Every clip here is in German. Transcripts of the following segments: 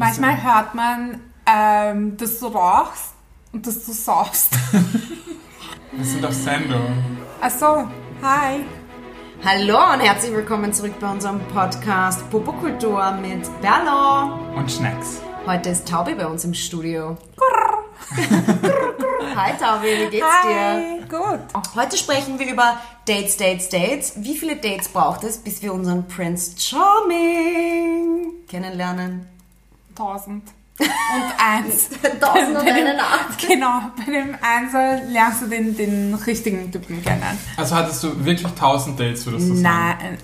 Manchmal hört man, ähm, dass du rauchst und dass du saufst. Wir sind auf Sendung. Achso, hi. Hallo und herzlich willkommen zurück bei unserem Podcast Popokultur mit Berlo. Und Schnecks. Heute ist Taubi bei uns im Studio. Hi Taubi, wie geht's Hi, gut. dir? Heute sprechen wir über Dates, Dates, Dates. Wie viele Dates braucht es, bis wir unseren Prince Charming kennenlernen? Tausend. Und eins. Tausend und eine Nacht. Genau, bei dem Einser lernst du den, den richtigen Typen kennen. Also hattest du wirklich 1000 Dates, würdest du sagen? Nein, äh,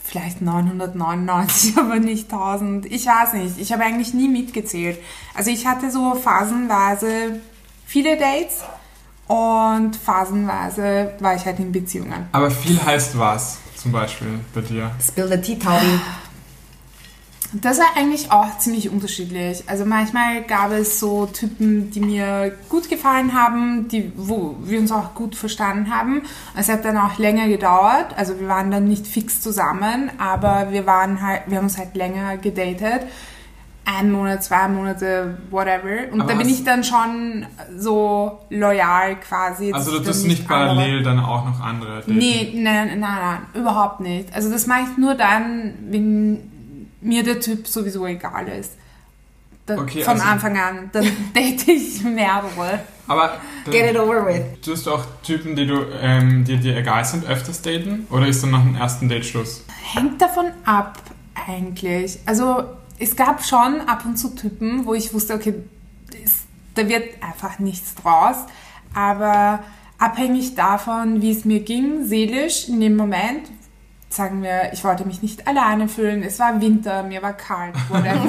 vielleicht 999, aber nicht 1000. Ich weiß nicht. Ich habe eigentlich nie mitgezählt. Also ich hatte so phasenweise viele Dates und phasenweise war ich halt in Beziehungen. Aber viel heißt was, zum Beispiel bei dir. Spill the tea, Taubi. Das war eigentlich auch ziemlich unterschiedlich. Also manchmal gab es so Typen, die mir gut gefallen haben, die, wo wir uns auch gut verstanden haben. Es hat dann auch länger gedauert. Also wir waren dann nicht fix zusammen, aber wir waren halt, wir haben uns halt länger gedatet. Ein Monat, zwei Monate, whatever. Und Aber da bin ich dann schon so loyal quasi. Also du tust nicht andere- parallel dann auch noch andere daten? Nee, nein, nein, nein, überhaupt nicht. Also das mache ich nur dann, wenn mir der Typ sowieso egal ist. Da, Okay, von also- Anfang an. Dann date ich mehrere. Aber Get it over with. tust du auch Typen, die, du, ähm, die dir egal sind, öfters daten? Oder ist dann nach dem ersten Date Schluss? Hängt davon ab, eigentlich. Also es gab schon ab und zu Typen, wo ich wusste, okay, das, da wird einfach nichts draus. Aber abhängig davon, wie es mir ging, seelisch in dem Moment, sagen wir, ich wollte mich nicht alleine fühlen, es war Winter, mir war kalt, whatever.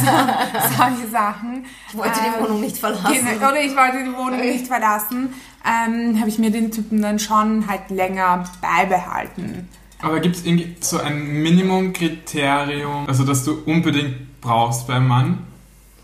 so, solche Sachen. Ich wollte die Ähm, Wohnung nicht verlassen. Oder ich wollte die Wohnung nicht verlassen, ähm, habe ich mir den Typen dann schon halt länger beibehalten. Aber gibt es irgendwie so ein Minimumkriterium, also das du unbedingt brauchst beim Mann,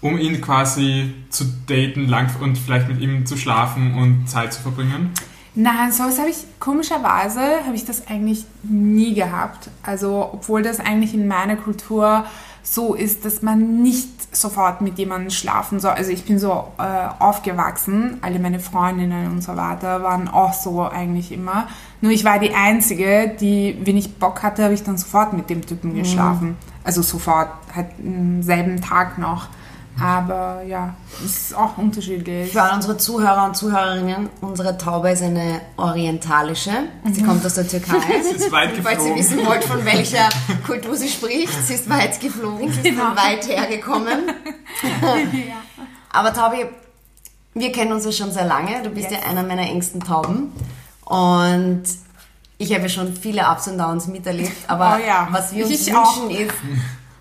um ihn quasi zu daten lang und vielleicht mit ihm zu schlafen und Zeit zu verbringen? Nein, sowas habe ich komischerweise habe ich das eigentlich nie gehabt. Also obwohl das eigentlich in meiner Kultur so ist, dass man nicht sofort mit jemandem schlafen soll. Also ich bin so äh, aufgewachsen, alle meine Freundinnen und so weiter waren auch so eigentlich immer. Nur ich war die einzige, die, wenn ich Bock hatte, habe ich dann sofort mit dem Typen geschlafen. Also sofort, halt am selben Tag noch. Aber ja, es ist auch unterschiedlich. Für all unsere Zuhörer und Zuhörerinnen, unsere Taube ist eine orientalische. Sie kommt aus der Türkei. Sie ist weit Falls ihr geflogen. wissen wollt, von welcher Kultur sie spricht, sie ist weit geflogen, sie ist Genau. von weit hergekommen. Aber Taubi, wir kennen uns ja schon sehr lange. Du bist Yes. ja einer meiner engsten Tauben. Und ich habe ja schon viele Ups und Downs miterlebt. Aber Oh ja, was wir uns ich auch. wünschen ist,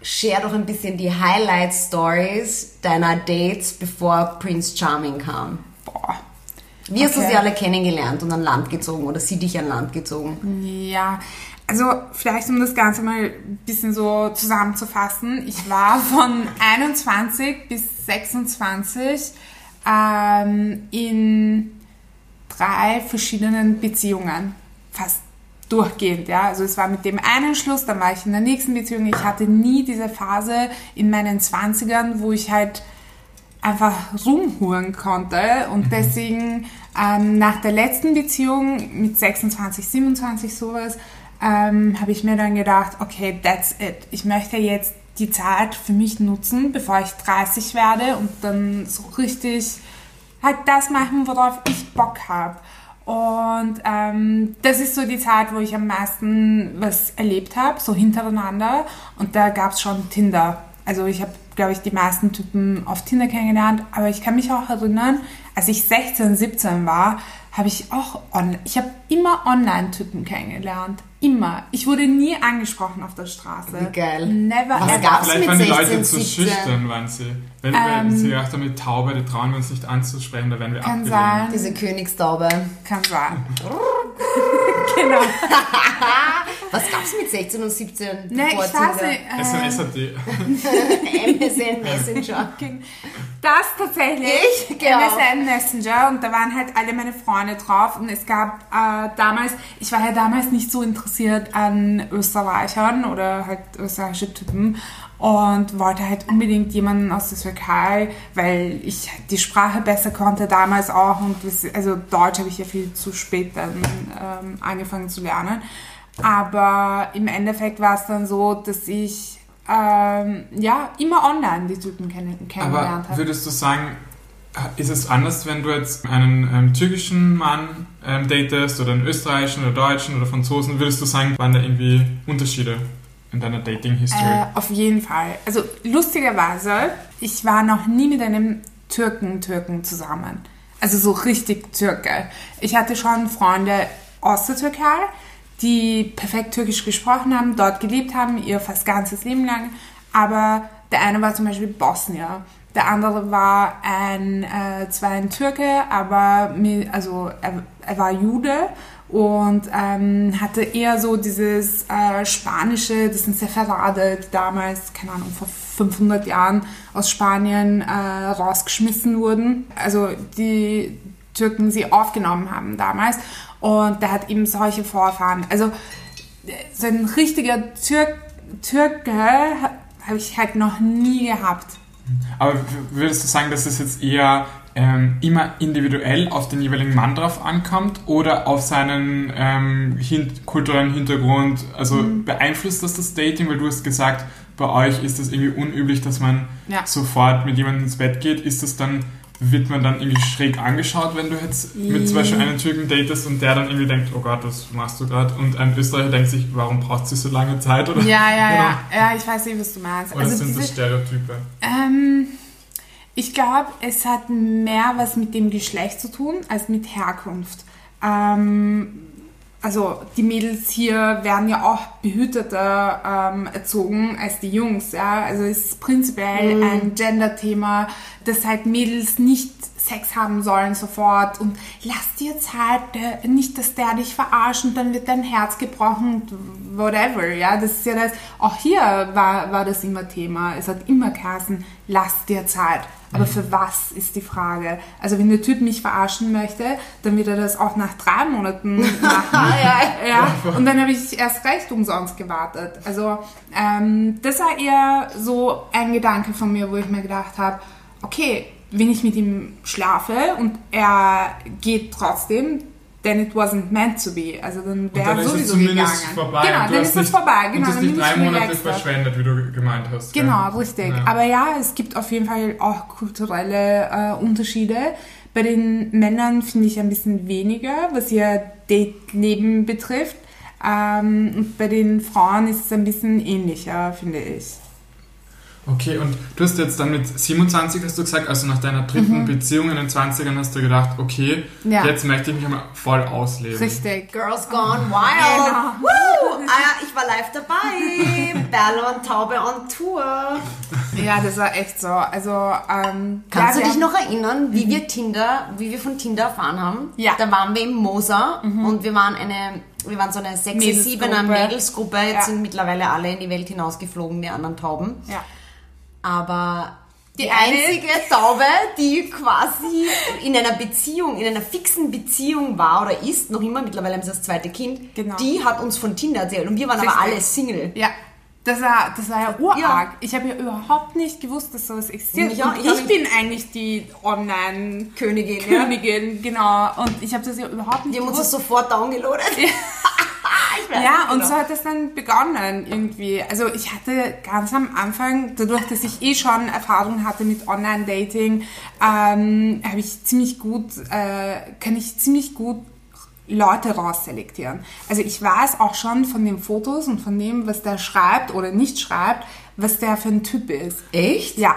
share doch ein bisschen die Highlight-Stories deiner Dates, bevor Prince Charming kam. Boah. Wie hast du Okay. sie alle kennengelernt und an Land gezogen oder sie dich an Land gezogen? Ja, also vielleicht um das Ganze mal ein bisschen so zusammenzufassen. Ich war von 21 bis 26 ähm, in drei verschiedenen Beziehungen. Fast durchgehend, ja. Also es war mit dem einen Schluss, dann war ich in der nächsten Beziehung. Ich hatte nie diese Phase in meinen 20ern, wo ich halt einfach rumhuren konnte und deswegen ähm, nach der letzten Beziehung mit 26, 27 sowas ähm, habe ich mir dann gedacht, okay, that's it. Ich möchte jetzt die Zeit für mich nutzen, bevor ich 30 werde und dann so richtig halt das machen, worauf ich Bock habe. Und ähm, das ist so die Zeit, wo ich am meisten was erlebt habe, so hintereinander. Und da gab es schon Tinder. Also ich habe, glaube ich, die meisten Typen auf Tinder kennengelernt. Aber ich kann mich auch erinnern, als ich 16, 17 war, habe ich auch online, ich habe immer Online-Typen kennengelernt. Immer. Ich wurde nie angesprochen auf der Straße. Wie geil. Never Was ever. gab's Vielleicht mit waren die 16, Leute zu 17? schüchtern, waren sie. Wenn, wenn sie gedacht haben, mit Taube, die trauen wir uns nicht anzusprechen, da werden wir Kann abgelehnt. sein. Diese Königstaube. Kann sein. genau. Was gab's mit 16 und 17? Ne, ich weiß nicht. äh, SMS hat die. MSN Messenger. Das tatsächlich. Ich? Genau. MSN Messenger und da waren halt alle meine Freunde drauf und es gab äh, damals, ich war ja damals nicht so interessiert an Österreichern oder halt österreichische Typen und wollte halt unbedingt jemanden aus der Türkei, weil ich die Sprache besser konnte damals auch und also Deutsch habe ich ja viel zu spät dann ähm, angefangen zu lernen. Aber im Endeffekt war es dann so, dass ich ähm, ja immer online die Typen kenn kennengelernt Aber habe. würdest du sagen, ist es anders, wenn du jetzt einen ähm, türkischen Mann ähm, datest oder einen österreichischen oder deutschen oder Franzosen? Würdest du sagen, waren da irgendwie Unterschiede in deiner Dating-History? Äh, auf jeden Fall. Also lustigerweise, ich war noch nie mit einem Türken-Türken zusammen. Also so richtig Türke. Ich hatte schon Freunde aus der Türkei, die perfekt Türkisch gesprochen haben, dort gelebt haben, ihr fast ganzes Leben lang. Aber der eine war zum Beispiel Bosnier. Der andere war ein, äh, zwar ein Türke, aber also er, er war Jude und ähm, hatte eher so dieses äh, spanische, das sind Sefarade, die damals, keine Ahnung, vor 500 Jahren aus Spanien äh, rausgeschmissen wurden. Also die Türken sie aufgenommen haben damals und der hat eben solche Vorfahren. Also so ein richtiger Türk, Türke habe ich halt noch nie gehabt. Aber würdest du sagen, dass es jetzt eher ähm, immer individuell auf den jeweiligen Mann drauf ankommt oder auf seinen ähm, hin kulturellen Hintergrund? Also Mhm. beeinflusst das das Dating? Weil du hast gesagt, bei euch ist das irgendwie unüblich, dass man Ja. sofort mit jemandem ins Bett geht. Ist das dann, wird man dann irgendwie schräg angeschaut, wenn du jetzt mit zum Beispiel einen Türken datest und der dann irgendwie denkt, oh Gott, was machst du gerade? Und ein Österreicher denkt sich, warum braucht sie so lange Zeit? Oder, Ja, ja, Genau. ja, ja, ich weiß nicht, was du meinst. oder Also sind das diese, Stereotype? ähm, ich glaube, es hat mehr was mit dem Geschlecht zu tun als mit Herkunft. Ähm, also die Mädels hier werden ja auch behüteter ähm, erzogen als die Jungs, ja. Also es ist prinzipiell ein Gender-Thema, dass halt Mädels nicht Sex haben sollen sofort und lass dir Zeit, der, nicht, dass der dich verarscht und dann wird dein Herz gebrochen und whatever, ja. Das ist ja das, auch hier war, war das immer Thema. Es hat immer geheißen, lass dir Zeit. Aber für was ist die Frage? Also wenn der Typ mich verarschen möchte, dann wird er das auch nach drei Monaten machen. ja, und dann habe ich erst recht umsonst gewartet. Also ähm, das war eher so ein Gedanke von mir, wo ich mir gedacht habe, okay, wenn ich mit ihm schlafe und er geht trotzdem, then it wasn't meant to be. Also dann Und wäre er es sowieso gegangen. vorbei. Genau, und dann ist es vorbei. Und Genau, das dann nicht drei Monate verschwendet, wie du gemeint hast. Genau, richtig. Ja. Aber ja, es gibt auf jeden Fall auch kulturelle äh, Unterschiede. Bei den Männern finde ich ein bisschen weniger, was ihr Date-Leben betrifft. Ähm, und bei den Frauen ist es ein bisschen ähnlicher, finde ich. Okay, und du hast jetzt dann mit 27, hast du gesagt, also nach deiner dritten Beziehung in den 20ern hast du gedacht, okay, Mhm. Ja. jetzt möchte ich mich einmal voll ausleben. Richtig. Girls Gone Wild. Genau. Woo! Ah, ich war live dabei. Berle und Taube on Tour. Ja, das war echt so. Also, ähm, Kannst ja, du dich noch erinnern, wie wir Tinder, wie wir von Tinder erfahren haben? Ja. Da waren wir im Moser und wir waren eine, wir waren so eine 6 Mädelsgruppe. 7er Mädelsgruppe. Jetzt Ja. sind mittlerweile alle in die Welt hinausgeflogen, die anderen Tauben. Ja. Aber die, einzige Taube, die quasi in einer Beziehung, in einer fixen Beziehung war oder ist, noch immer, mittlerweile haben sie das zweite Kind, Genau. die hat uns von Tinder erzählt und wir waren aber Richtig. alle Single. Ja. Das war, das war ja urarg. Ja. Ich habe ja überhaupt nicht gewusst, dass sowas existiert. Ja, ich ich bin eigentlich die Online- Königin, ja. Genau. Und ich habe das ja überhaupt nicht Die haben uns gewusst. das sofort downgeloadet. Weiß Ja, und genau. so hat es dann begonnen irgendwie. Also ich hatte ganz am Anfang, dadurch, dass ich eh schon Erfahrung hatte mit Online-Dating, ähm, habe ich ziemlich gut, äh, kann ich ziemlich gut Leute rausselektieren. Also ich weiß auch schon von den Fotos und von dem, was der schreibt oder nicht schreibt, was der für ein Typ ist. Echt? Ja,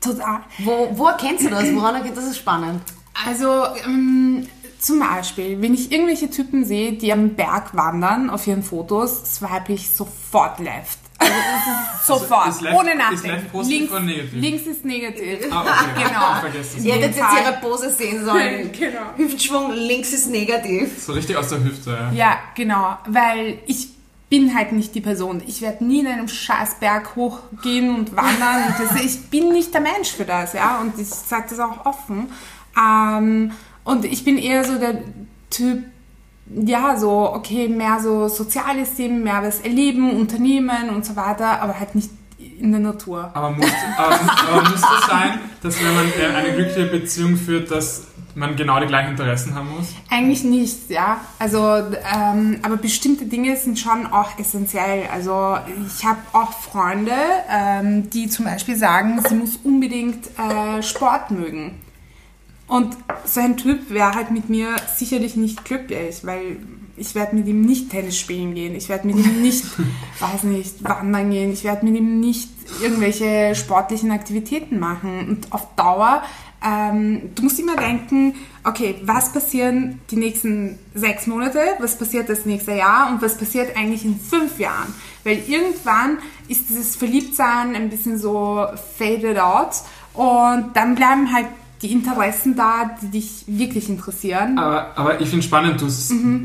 total. Wo, wo erkennst du das? Woran erkennst du das? ist spannend. Also ähm, zum Beispiel, wenn ich irgendwelche Typen sehe, die am Berg wandern auf ihren Fotos, swipe ich sofort left. Also ist sofort, ist left- ohne nachdenken. links, links ist negativ. Ah, okay. Genau. Ihr hättet jetzt ihre Pose sehen sollen. Genau. Hüftschwung links ist negativ. So richtig aus der Hüfte, ja. Ja, genau, weil ich bin halt nicht die Person. Ich werde nie in einem scheiß Berg hochgehen und wandern. Und das, ich bin nicht der Mensch für das, ja. Und ich sage das auch offen. Ähm, und ich bin eher so der Typ, ja, so, okay, mehr so soziales Leben, mehr was erleben, Unternehmen und so weiter, aber halt nicht in der Natur. Aber muss, aber, aber muss das sein, dass wenn man eine glückliche Beziehung führt, dass man genau die gleichen Interessen haben muss? Eigentlich nicht, ja. Also, ähm, aber bestimmte Dinge sind schon auch essentiell. Also ich habe auch Freunde, ähm, die zum Beispiel sagen, sie muss unbedingt äh, Sport mögen. Und so ein Typ wäre halt mit mir sicherlich nicht glücklich, weil ich werde mit ihm nicht Tennis spielen gehen, ich werde mit ihm nicht, weiß nicht, wandern gehen, ich werde mit ihm nicht irgendwelche sportlichen Aktivitäten machen. Und auf Dauer, ähm, du musst immer denken, okay, was passieren die nächsten sechs Monate, was passiert das nächste Jahr und was passiert eigentlich in fünf Jahren? Weil irgendwann ist dieses Verliebtsein ein bisschen so faded out und dann bleiben halt die Interessen da, die dich wirklich interessieren. Aber, aber ich finde spannend, du,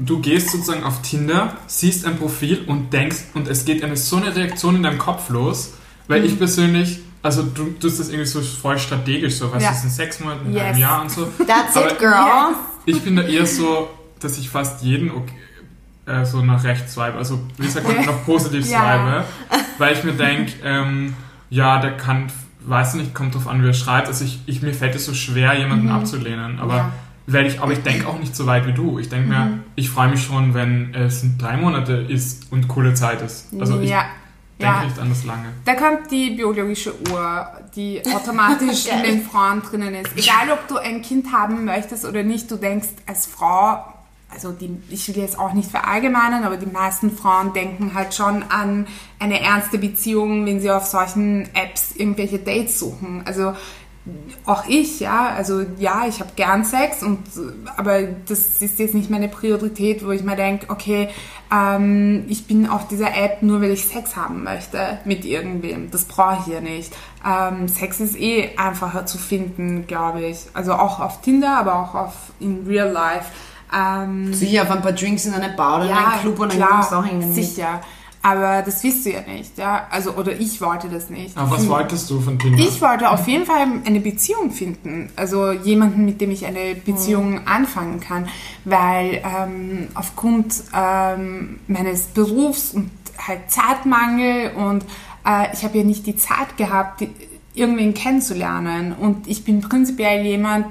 du gehst sozusagen auf Tinder, siehst ein Profil und denkst, und es geht eine so eine Reaktion in deinem Kopf los, weil ich persönlich, also du tust das irgendwie so voll strategisch, so was Ja. ist in sechs Monaten, in Yes. einem Jahr und so. That's Aber it, girl. Ich bin da eher so, dass ich fast jeden okay, äh, so nach rechts swipe, also wie sagt man, noch positiv Ja. swipe, weil ich mir denke, ähm, ja, der kann, weiß nicht, kommt drauf an, wie er schreibt, also ich, ich mir fällt es so schwer, jemanden abzulehnen, aber Mhm. Ja. weil ich, aber ich denke auch nicht so weit wie du. Ich denke mir, Mhm. ich freue mich schon, wenn es drei Monate ist und coole Zeit ist. Also ich ja. denke ja. nicht an das lange. Da kommt die biologische Uhr, die automatisch in den Frauen drinnen ist. Egal, ob du ein Kind haben möchtest oder nicht, du denkst als Frau, also die, ich will jetzt auch nicht verallgemeinern, aber die meisten Frauen denken halt schon an eine ernste Beziehung, wenn sie auf solchen Apps irgendwelche Dates suchen. Also auch ich, ja, also ja, ich habe gern Sex und aber das ist jetzt nicht meine Priorität, wo ich mir denke, okay, ähm, ich bin auf dieser App nur, weil ich Sex haben möchte mit irgendwem. Das brauche ich hier nicht. Ähm, Sex ist eh einfacher zu finden, glaube ich. Also auch auf Tinder, aber auch auf in Real Life. Ähm, Sicher auf ein paar Drinks in einer Bar oder in einem Club und dann klar, kommst du auch hängen. sicher. Aber das wisst ihr ja nicht, ja. Also oder ich wollte das nicht. Aber was Hm. wolltest du von Tinder? Ich wollte auf jeden Fall eine Beziehung finden, also jemanden, mit dem ich eine Beziehung anfangen kann, weil ähm, aufgrund ähm, meines Berufs und halt Zeitmangel und äh, ich habe ja nicht die Zeit gehabt, die, irgendwen kennenzulernen und ich bin prinzipiell jemand,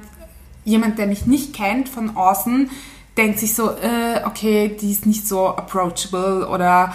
jemand, der mich nicht kennt von außen, denkt sich so, äh, okay, die ist nicht so approachable oder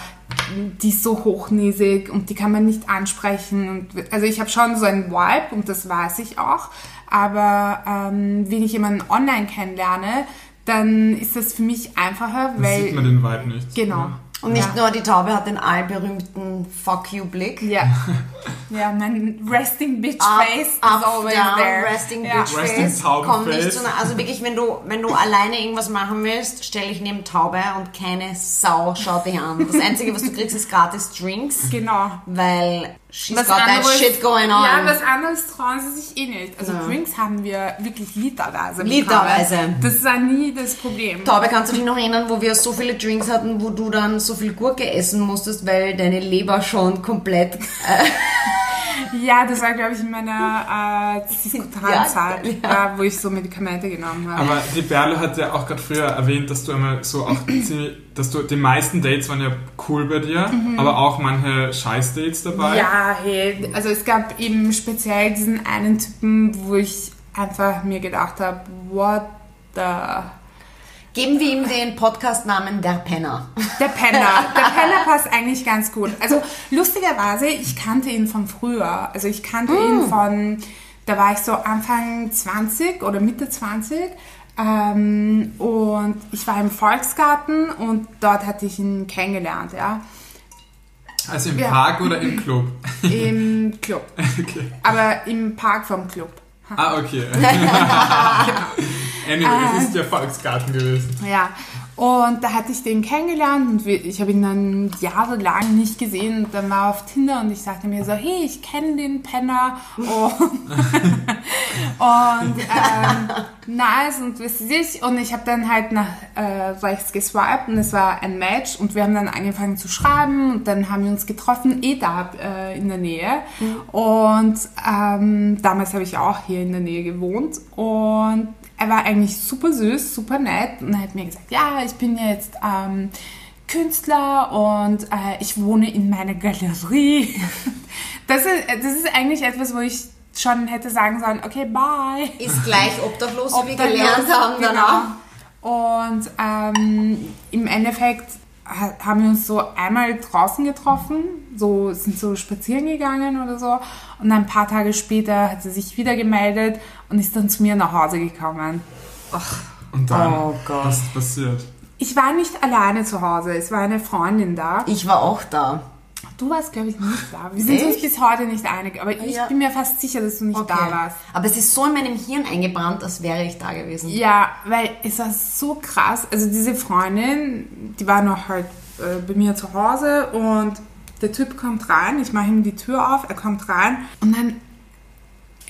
die ist so hochnäsig und die kann man nicht ansprechen. Und, also ich habe schon so einen Vibe und das weiß ich auch. Aber ähm, wenn ich jemanden online kennenlerne, dann ist das für mich einfacher, weil sieht man den Vibe nicht. genau. Und nicht ja. nur die Taube hat den allberühmten Fuck you Blick. Ja, ja, mein resting bitch Up, face is up, always down, there. resting ja. bitch Resting face. Taubenface. Komm nicht zu nah. Also wirklich, wenn du, wenn du alleine irgendwas machen willst, stell dich neben Taube und keine Sau schaut dich an. Das Einzige, was du kriegst, ist gratis Drinks, Genau. weil she's got that shit going on. Ja, was anderes trauen sie sich eh nicht. Also Ja. Drinks haben wir wirklich literweise. bekommen. Literweise. Das war nie das Problem. Taube, kannst du dich noch erinnern, wo wir so viele Drinks hatten, wo du dann so viel Gurke essen musstest, weil deine Leber schon komplett... Ja, das war, glaube ich, in meiner äh, Diskotanzeit, Ja, ja, wo ich so Medikamente genommen habe. Aber die Berle hat ja auch gerade früher erwähnt, dass du einmal so auch ziemlich, dass du die meisten Dates waren ja cool bei dir, aber auch manche Scheiß-Dates dabei. Mhm. ja, hey, also es gab eben speziell diesen einen Typen, wo ich einfach mir gedacht habe, what the... Geben wir ihm den Podcast-Namen Der Penner. Der Penner. Der Penner passt eigentlich ganz gut. Also lustigerweise, ich kannte ihn von früher. Also ich kannte ihn von, da war ich so Anfang 20 oder Mitte 20. Ähm, und ich war im Volksgarten und dort hatte ich ihn kennengelernt, ja. Also im Ja. Park oder im Club? Im Club. okay. Aber im Park vom Club. Ah, okay. anyway, es ist der Volksgarten gewesen. Ja, und da hatte ich den kennengelernt und ich habe ihn dann jahrelang nicht gesehen. Und dann war er auf Tinder und ich sagte mir so, hey, ich kenne den Penner. Und, und ähm, nice und wisst ihr sich. Und ich habe dann halt nach äh, rechts geswiped und es war ein Match und wir haben dann angefangen zu schreiben und dann haben wir uns getroffen, eh da äh, in der Nähe. Und ähm, damals habe ich auch hier in der Nähe gewohnt und er war eigentlich super süß, super nett und er hat mir gesagt, ja, ich bin jetzt ähm, Künstler und äh, ich wohne in meiner Galerie. Das ist, das ist eigentlich etwas, wo ich schon hätte sagen sollen, okay, bye. Ist gleich obdachlos, wie wir gelernt haben genau. danach. Und ähm, im Endeffekt ha- haben wir uns so einmal draußen getroffen, so sind so spazieren gegangen oder so. Und ein paar Tage später hat sie sich wieder gemeldet und ist dann zu mir nach Hause gekommen. Und dann, Oh Gott. was ist passiert? Ich war nicht alleine zu Hause, es war eine Freundin da. Ich war auch da. Du warst, glaube ich, nicht da. Wir sind uns bis heute nicht einig, aber ich Ja. bin mir fast sicher, dass du nicht da warst. Aber es ist so in meinem Hirn eingebrannt, als wäre ich da gewesen. Ja, weil es war so krass. Also diese Freundin, die war noch halt äh, bei mir zu Hause und der Typ kommt rein, ich mache ihm die Tür auf, er kommt rein und dann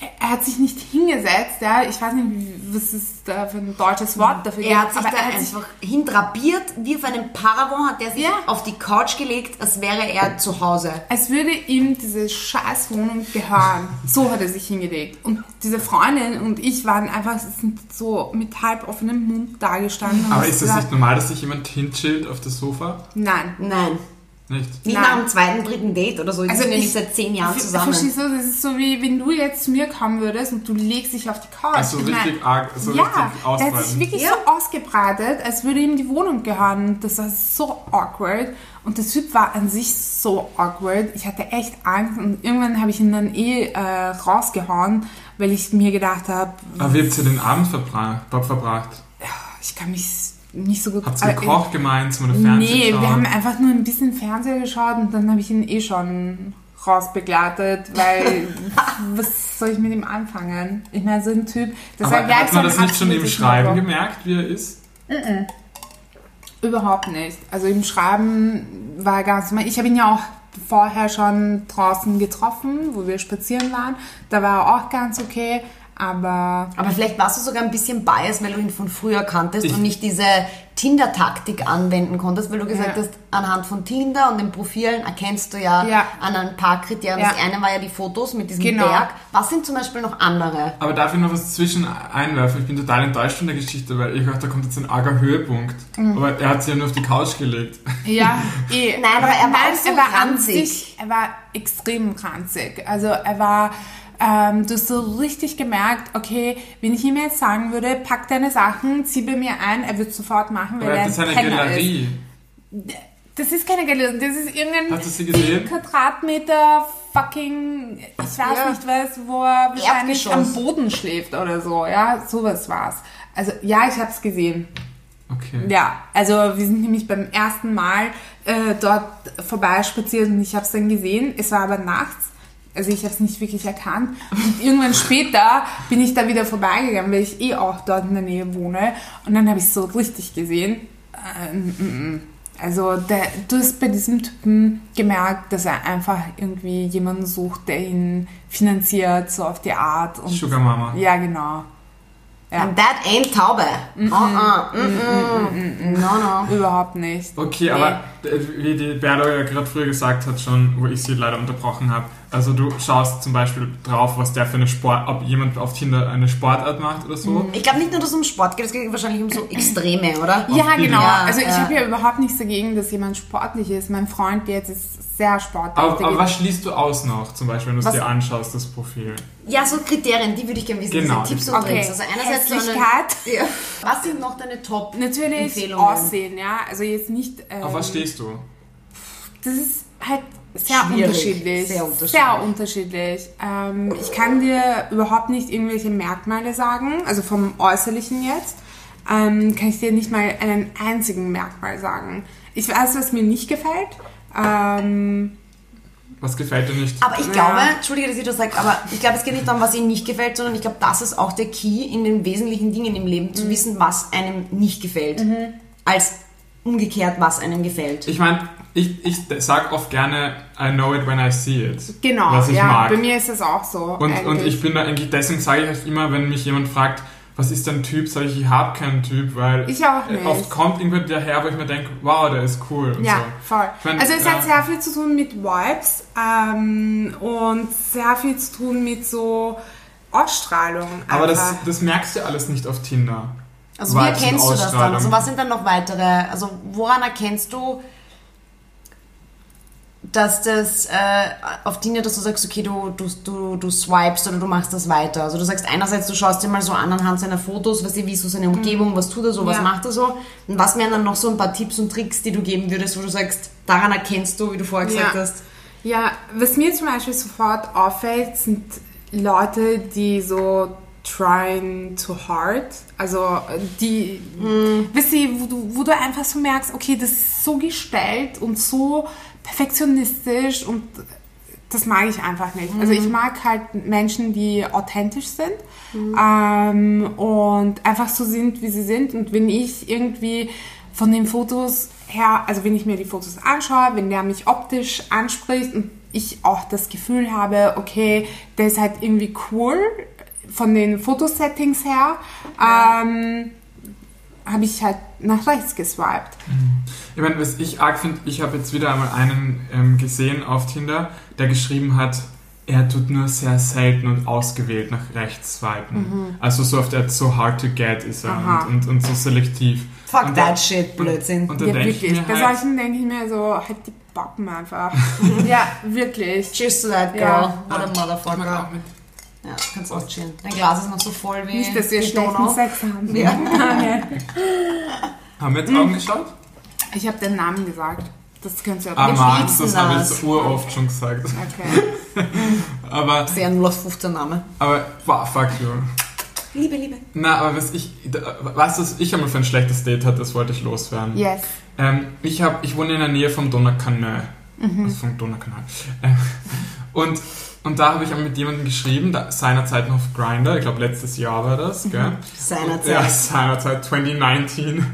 er- hat sich nicht hingesetzt, ja, ich weiß nicht, wie- was ist da für ein deutsches Wort dafür Er hat sich aber da er hat sich einfach hindrapiert, wie auf einem Paravent hat er sich Ja. auf die Couch gelegt, als wäre er zu Hause. als würde ihm diese scheiß Wohnung gehören. So hat er sich hingelegt. Und diese Freundin und ich waren einfach sind so mit halb offenem Mund dagestanden. Aber ist das gesagt, nicht normal, dass sich jemand hinchillt auf das Sofa? Nein. Nein. Nicht? Nicht Nein. nach dem zweiten, dritten Date oder so. Die Also sind ja ich- nicht seit zehn Jahren zusammen. Verstehst du, das ist so wie wenn du jetzt zu mir kommen würdest und du legst dich auf die Couch. Also Ich richtig mein, arg, so ja, richtig der hat sich ausbreiten. wirklich Ja. so ausgebreitet, als würde ihm die Wohnung gehören. Das war so awkward. Und der Typ war an sich so awkward. Ich hatte echt Angst und irgendwann habe ich ihn dann eh äh, rausgehauen, weil ich mir gedacht habe, Aber wie habt ihr den Abend verbra verbracht? ich kann mich nicht so gut... Habt ihr gekocht gemeinsam oder Fernsehen Nee, geschaut? wir haben einfach nur ein bisschen Fernseher geschaut und dann habe ich ihn eh schon rausbegleitet, weil was soll ich mit ihm anfangen? Ich meine, so ein Typ, das Aber hat man das nicht schon im Schreiben No-Go. gemerkt, wie er ist? Überhaupt nicht. Also im Schreiben war ganz normal. Ich habe ihn ja auch vorher schon draußen getroffen, wo wir spazieren waren. Da war er auch ganz okay, aber Aber vielleicht warst du sogar ein bisschen biased, weil du ihn von früher kanntest und nicht diese Tinder-Taktik anwenden konntest, weil du gesagt Ja. hast, anhand von Tinder und den Profilen erkennst du ja, Ja. an ein paar Kriterien. Ja. Das eine war ja die Fotos mit diesem Genau. Berg. Was sind zum Beispiel noch andere? Aber darf ich noch was zwischen einwerfen? Ich bin total enttäuscht von der Geschichte, weil ich dachte, da kommt jetzt ein arger Höhepunkt. Mhm. Aber er hat sie ja nur auf die Couch gelegt. ja, eh. Nein, aber er war auch so er war an ranzig. sich, er war extrem ranzig. Also er war, ähm, du hast so richtig gemerkt, okay, wenn ich ihm jetzt sagen würde, pack deine Sachen, zieh bei mir ein, er wird sofort machen, weil er das ist ein eine Penner ist. Galerie. Das ist keine Galerie, das ist irgendein Hast du sie gesehen? 10 Quadratmeter fucking, ich weiß Ja. nicht was, wo er wahrscheinlich am Boden schläft oder so, ja, sowas war's. Also ja, ich hab's gesehen. Okay. Ja, also wir sind nämlich beim ersten Mal äh, dort vorbeispaziert und ich habe es dann gesehen. Es war aber nachts, also ich habe es nicht wirklich erkannt. Und irgendwann später bin ich da wieder vorbeigegangen, weil ich eh auch dort in der Nähe wohne. Und dann habe ich es so richtig gesehen. Äh, mm, mm. Also der, du hast bei diesem Typen gemerkt, dass er einfach irgendwie jemanden sucht, der ihn finanziert, so auf die Art. Und, Sugar Mama. Ja, genau. Ja. And that ain't Taube. Mhm. Oh, oh, mm, mm. No, no. Überhaupt nicht. Okay, aber äh, wie die Berlo ja gerade früher gesagt hat schon, wo ich sie leider unterbrochen habe, also du schaust zum Beispiel drauf, was der für eine Sport, ob jemand auf Tinder eine Sportart macht oder so. Ich glaube nicht nur, dass es um Sport geht, es geht wahrscheinlich um so Extreme, oder? Ja, Auf genau. Ja, also ich ja. habe ja überhaupt nichts dagegen, dass jemand sportlich ist. Mein Freund jetzt ist sehr sportlich. Aber, Der aber was schließt du aus noch, zum Beispiel, wenn du es dir anschaust, das Profil? Ja, so Kriterien, die würde ich gerne wissen. Genau. Diese Tipps und Okay, Tricks. Also einerseits so eine, Hässlichkeit. ja. Was sind noch deine Top Natürlich Empfehlungen? Aussehen, ja. Also jetzt nicht. Ähm, Auf was stehst du? Das ist halt sehr unterschiedlich. Sehr unterschiedlich. Sehr unterschiedlich. Ähm, ich kann dir überhaupt nicht irgendwelche Merkmale sagen, also vom Äußerlichen jetzt. Ähm, kann ich dir nicht mal einen einzigen Merkmal sagen. Ich weiß, was mir nicht gefällt. Ähm, Was gefällt dir nicht? Aber ich Ja. glaube, entschuldige, dass ich das sage, aber ich glaube, es geht nicht darum, was ihnen nicht gefällt, sondern ich glaube, das ist auch der Key in den wesentlichen Dingen im Leben, Mhm. zu wissen, was einem nicht gefällt. Als umgekehrt, was einem gefällt. Ich meine, ich, ich sag oft gerne, I know it when I see it. genau, Was ich ja. mag. Bei mir ist es auch so. Und, und ich bin da eigentlich, deswegen sage ich halt immer, wenn mich jemand fragt, was ist dein Typ, sage ich, ich habe keinen Typ, weil Ich auch nicht. oft kommt irgendwer daher, wo ich mir denke, wow, der ist cool. Und Ja, so. voll. Mein, also es hat äh, sehr viel zu tun mit Vibes ähm, und sehr viel zu tun mit so Ausstrahlung. Aber das, einfach. das merkst du alles nicht auf Tinder. Also wie Vibes und erkennst du das dann? Also was sind dann noch weitere, also woran erkennst du, dass das äh, auf Tinder, dass du sagst, okay, du, du, du, du swipest oder du machst das weiter. Also du sagst einerseits, du schaust dir mal so an anhand seiner Fotos, weißt du, wie ist so seine Umgebung, was tut er so, was Ja. macht er so. Und was wären dann noch so ein paar Tipps und Tricks, die du geben würdest, wo du sagst, daran erkennst du, wie du vorher gesagt Ja. hast. Ja, was mir zum Beispiel sofort auffällt, sind Leute, die so trying too hard. Also die, wisst ihr, wo du, wo du einfach so merkst, okay, das ist so gestellt und so perfektionistisch und das mag ich einfach nicht. Also ich mag halt Menschen, die authentisch sind ähm, und einfach so sind, wie sie sind. Und wenn ich irgendwie von den Fotos her, also wenn ich mir die Fotos anschaue, wenn der mich optisch anspricht und ich auch das Gefühl habe, okay, der ist halt irgendwie cool von den Fotosettings her, ähm, habe ich halt nach rechts geswiped. Ich meine, was ich arg finde, ich habe jetzt wieder einmal einen ähm, gesehen auf Tinder, der geschrieben hat, er tut nur sehr selten und ausgewählt nach rechts swipen. Also so oft er so hard to get ist er und, und, und so selektiv. Fuck und that da- shit, Blödsinn. Und, und Ja, denke ich wirklich. mir Bei halt, solchen denke ich mir so, halt die Bappen einfach. ja, wirklich. Cheers to that girl. Ja. What a motherfucker. Ja, kannst auch chillen. Dein Glas ist noch so voll wie Nicht, dass wir schlechten. Sex haben. Ja. Okay. Haben wir jetzt Mhm. Augen geschaut? Ich habe den Namen gesagt. Das könnt ihr Ah, aber Mann, liebsten das habe ich das. so uroft schon gesagt. Okay. Aber, Sehr 0815 Name. aber, wow, fuck you. Liebe, Liebe. Na, aber was ich, was ich einmal für ein schlechtes Date hatte, das wollte ich loswerden. Yes. Ähm, ich, hab, ich wohne in der Nähe vom Donaukanal. Mhm. Also vom Donaukanal. Äh, und, und da habe ich mit jemandem geschrieben, da, seinerzeit noch auf Grindr, ich glaube letztes Jahr war das, gell? Seinerzeit. Ja, seinerzeit, 2019.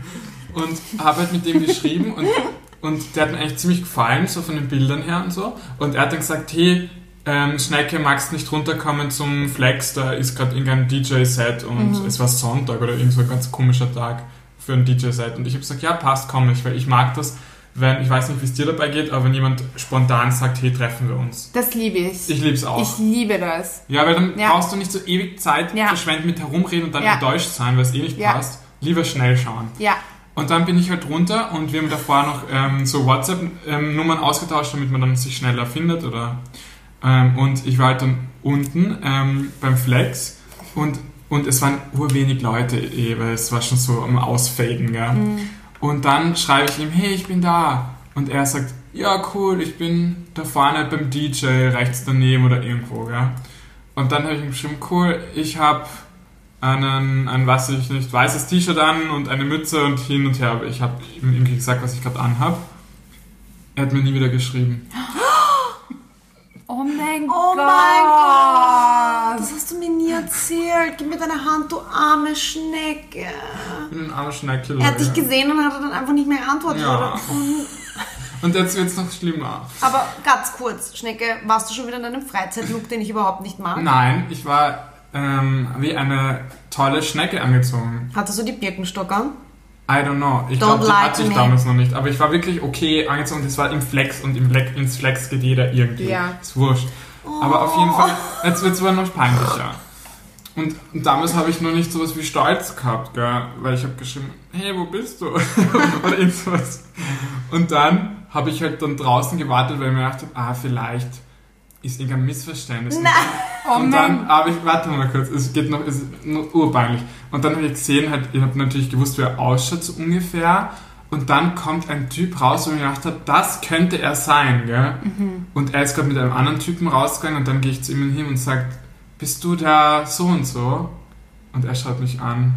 Und habe halt mit dem geschrieben und, und der hat mir eigentlich ziemlich gefallen, so von den Bildern her und so. Und er hat dann gesagt, hey, ähm, Schnecke, magst nicht runterkommen zum Flex, da ist gerade irgendein DJ-Set und es war Sonntag oder irgend so ein ganz komischer Tag für ein DJ-Set. Und ich habe gesagt, ja, passt, komm ich, weil ich mag das, wenn, ich weiß nicht, wie es dir dabei geht, aber wenn jemand spontan sagt, hey, treffen wir uns. Das liebe ich. Ich lieb's auch. Ich liebe das. Ja, weil dann Ja. brauchst du nicht so ewig Zeit Ja. verschwenden mit herumreden und dann Ja. enttäuscht sein, weil es eh nicht passt. Lieber schnell schauen. Ja. Und dann bin ich halt runter und wir haben davor noch ähm, so WhatsApp-Nummern ausgetauscht, damit man dann sich schneller findet. Oder, ähm, und ich war halt dann unten ähm, beim Flex und, und es waren urwenig Leute eh, weil es war schon so am Ausfaden. Gell? Und dann schreibe ich ihm, hey, ich bin da. Und er sagt, ja cool, ich bin da vorne beim DJ, rechts daneben oder irgendwo. Gell? Und dann habe ich ihm geschrieben, cool, ich habe einen, ein, was ich nicht, weißes T-Shirt an und eine Mütze und hin und her. Aber ich habe ihm irgendwie gesagt, was ich gerade anhab. Er hat mir nie wieder geschrieben. Oh mein Oh Gott. mein Gott! Erzählt. Gib mir deine Hand, du arme Schnecke. Ich bin ein armer Schnecke. Er hat dich gesehen und hat dann einfach nicht mehr geantwortet. Ja. Und jetzt wird es noch schlimmer. Aber ganz kurz, Schnecke, warst du schon wieder in einem Freizeitlook, den ich überhaupt nicht mag? Nein, ich war ähm, wie eine tolle Schnecke angezogen. Hattest du die Birkenstock an? I don't know. Ich glaube, die hatte ich me. damals noch nicht. Aber ich war wirklich okay angezogen. Das war im Flex und im Flex, ins Flex geht jeder irgendwie. Ja. Ist wurscht. Aber auf jeden Fall, jetzt wird es aber noch peinlicher. Und, und damals habe ich noch nicht sowas wie Stolz gehabt, gell? weil ich habe geschrieben, hey, wo bist du? Oder irgend sowas. Und dann habe ich halt dann draußen gewartet, weil ich mir gedacht habe, ah, vielleicht ist irgendein Missverständnis. Nein. Oh Und dann habe ich, warte mal kurz, es geht noch, es ist nur urpeinlich. Und dann habe ich gesehen, halt, ich habe natürlich gewusst, wie er ausschaut, so ungefähr. Und dann kommt ein Typ raus, wo ich mir gedacht habe, das könnte er sein, gell? Und er ist gerade mit einem anderen Typen rausgegangen und dann gehe ich zu ihm hin und sage, bist du der so und so? Und er schaut mich an.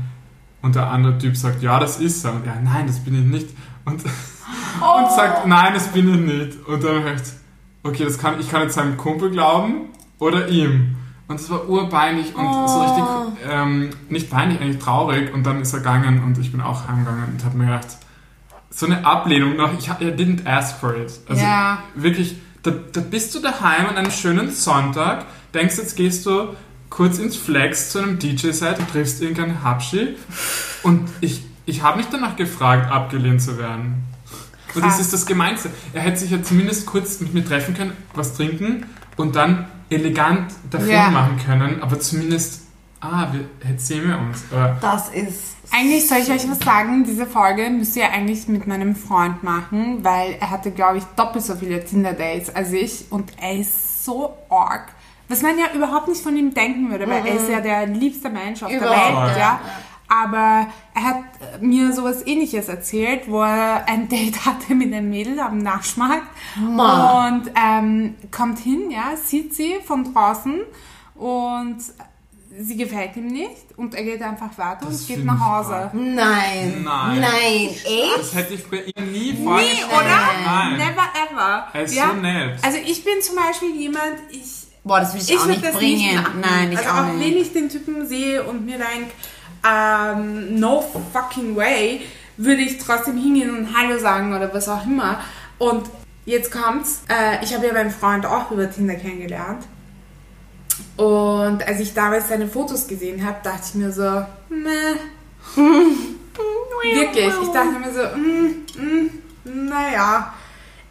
Und der andere Typ sagt, ja, das ist er. Und er, nein, das bin ich nicht. Und, und sagt, nein, das bin ich nicht. Und dann habe ich gedacht, okay, das kann, ich kann jetzt seinem Kumpel glauben oder ihm. Und es war urbeinig und so richtig, ähm, nicht peinlich, eigentlich traurig. Und dann ist er gegangen und ich bin auch heimgegangen und habe mir gedacht, so eine Ablehnung noch, ich I didn't ask for it. Also Ja. wirklich, da, da bist du daheim an einem schönen Sonntag, denkst, jetzt gehst du kurz ins Flex zu einem DJ-Set und triffst irgendeinen Habschi und ich, ich habe mich danach gefragt, abgelehnt zu werden. Und das Krass. ist das Gemeinste. Er hätte sich ja zumindest kurz mit mir treffen können, was trinken und dann elegant davon Ja. machen können, aber zumindest ah, wir, jetzt sehen wir uns. Aber Das ist. Eigentlich soll ich euch was sagen, diese Folge müsst ihr eigentlich mit meinem Freund machen, weil er hatte, glaube ich, doppelt so viele Tinder-Dates als ich und er ist so arg. Was man ja überhaupt nicht von ihm denken würde, weil er ist ja der liebste Mensch auf Überhaupt, der Welt, ja, ja. Aber er hat mir sowas ähnliches erzählt, wo er ein Date hatte mit einem Mädel am Naschmarkt Ma. und ähm, kommt hin, ja, sieht sie von draußen und sie gefällt ihm nicht und er geht einfach weiter Das und geht nach Hause. Nein. Nein. Nein. Echt? das hätte ich bei ihm nie Nie, vorgestellt. oder? Nein. Never ever. Er ist so nett. Also ich bin zum Beispiel jemand, ich, Boah, das will ich, ich auch würde nicht bringen. nicht. Nein, ich also auch auch wenn nicht. ich den Typen sehe und mir denke, ähm, no fucking way, würde ich trotzdem hingehen und Hallo sagen oder was auch immer. Und jetzt kommt's, äh, ich habe ja meinen Freund auch über Tinder kennengelernt. Und als ich damals seine Fotos gesehen habe, dachte ich mir so, meh. Wirklich, ich dachte mir so, mm, mm, naja.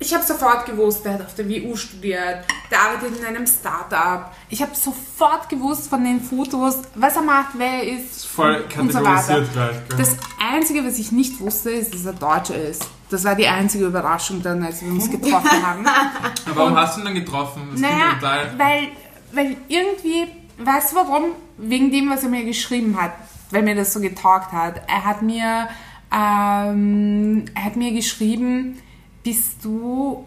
Ich habe sofort gewusst, der hat auf der WU studiert, der arbeitet in einem Startup. Ich habe sofort gewusst von den Fotos, was er macht, wer er ist Voll und so weiter. kategorisiert gleich. Das Einzige, was ich nicht wusste, ist, dass er Deutscher ist. Das war die einzige Überraschung dann, als wir uns getroffen haben. Aber warum hast du ihn dann getroffen? Das Naja, weil, weil irgendwie, weißt du warum? Wegen dem, was er mir geschrieben hat, weil mir das so getaugt hat. Er hat mir, ähm, er hat mir geschrieben, bist du,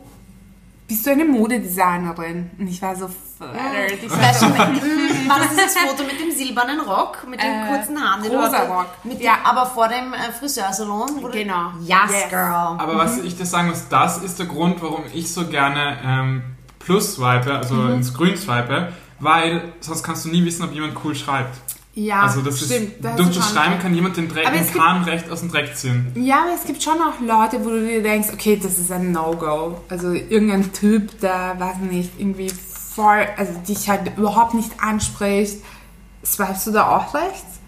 bist du eine Modedesignerin? Und ich war so flattered. Ich war mm, war das dieses Foto mit dem silbernen Rock, mit den Äh, kurzen Haaren? den rosa? Rock. Mit Ja. dem, aber vor dem äh, Friseursalon? wo Genau. Yes, Yes. girl. Aber was ich dir sagen muss, das ist der Grund, warum ich so gerne ähm, Plus swipe, also Mhm. ins Grün swipe, weil sonst kannst du nie wissen, ob jemand cool schreibt. Ja, also das stimmt. ist, da hast durch du das Schreiben kann jemand den, Dreck, den es gibt- Kahn recht aus dem Dreck ziehen. Ja, aber es gibt schon auch Leute, wo du dir denkst, okay, das ist ein No-Go. Also irgendein Typ, der, weiß nicht, irgendwie voll, also dich halt überhaupt nicht anspricht. Swipest du da auch rechts?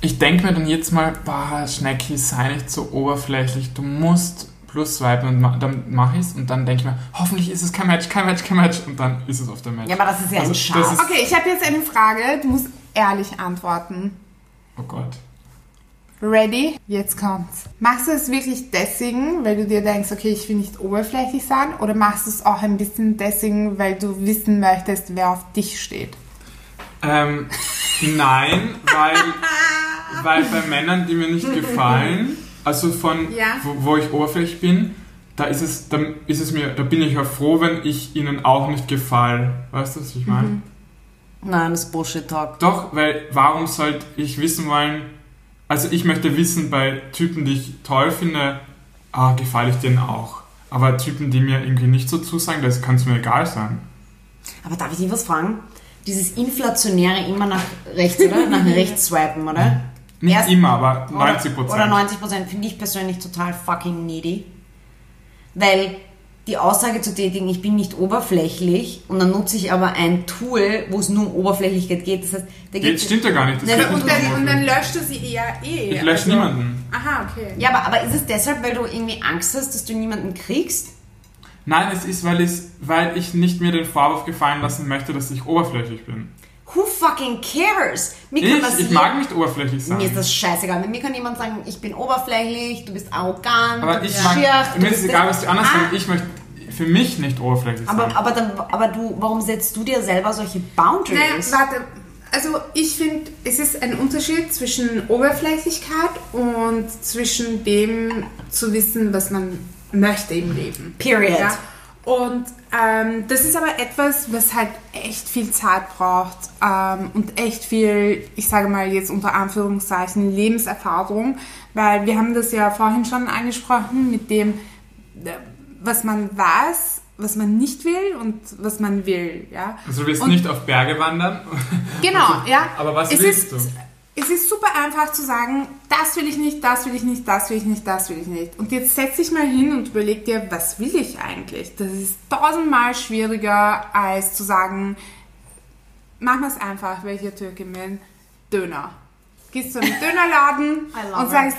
Ich denke mir dann jetzt mal, boah, Schnecki, sei nicht so oberflächlich, du musst Plus swipen und ma dann mache ich es und dann denke ich mir, hoffentlich ist es kein Match, kein Match, kein Match und dann ist es auf der Match. Ja, aber das ist ja Also, ein Schatz. Okay, ich habe jetzt eine Frage, du musst ehrlich antworten. Oh Gott. Ready? Jetzt kommt's. Machst du es wirklich deswegen, weil du dir denkst, okay, ich will nicht oberflächlich sein? Oder machst du es auch ein bisschen deswegen, weil du wissen möchtest, wer auf dich steht? Ähm, nein, weil, weil bei Männern, die mir nicht gefallen, also von Ja. wo, wo ich oberflächlich bin, da ist es, da ist es mir, da bin ich ja froh, wenn ich ihnen auch nicht gefalle. Weißt du, was ich meine? Nein, das ist Bullshit-Talk. Doch, weil warum sollte ich wissen wollen, also ich möchte wissen bei Typen, die ich toll finde, ah, gefalle ich denen auch. Aber Typen, die mir irgendwie nicht so zusagen, das kann es mir egal sein. Aber darf ich dich was fragen? Dieses Inflationäre immer nach rechts, oder? Nach rechts swipen, oder? Nicht Erst- immer, aber Oder- 90 Prozent. Oder 90 Prozent finde ich persönlich total fucking needy. Weil die Aussage zu tätigen, ich bin nicht oberflächlich und dann nutze ich aber ein Tool, wo es nur um Oberflächlichkeit geht. Das heißt, da Geht, stimmt ja gar nicht. Das und dann, und dann löscht du sie eher eh. Ich lösche also- niemanden. Aha, okay. Ja, aber, aber ist es deshalb, weil du irgendwie Angst hast, dass du niemanden kriegst? Nein, es ist, weil, es, weil ich nicht mir den Vorwurf gefallen lassen möchte, dass ich oberflächlich bin. Who fucking cares? Mir kann Ich, das ich mag nicht oberflächlich sein. Mir ist das scheißegal. Mit mir kann jemand sagen, ich bin oberflächlich, du bist arrogant, aber du ich bist mag, schier, du mir ist egal, was die anderen Ah, sagen. Ich möchte für mich nicht oberflächlich sein. Aber, aber, dann, aber du, warum setzt du dir selber solche Boundaries? Naja, warte. Also ich finde, es ist ein Unterschied zwischen Oberflächlichkeit und zwischen dem zu wissen, was man möchte im Leben. Period. Ja? Und ähm, das ist aber etwas, was halt echt viel Zeit braucht ähm, und echt viel, ich sage mal jetzt unter Anführungszeichen, Lebenserfahrung, weil wir haben das ja vorhin schon angesprochen mit dem, äh, was man weiß, was man nicht will und was man will. Ja? also du willst Und- nicht auf Berge wandern. Genau, ja. Aber was es willst ist, du? Es ist super einfach zu sagen, das will ich nicht, das will ich nicht, das will ich nicht, das will ich nicht. Und jetzt setz dich mal hin und überleg dir, was will ich eigentlich? Das ist tausendmal schwieriger, als zu sagen, machen wir es einfach, welcher Türkin bin, Döner. Gehst zu einem Dönerladen und sagst,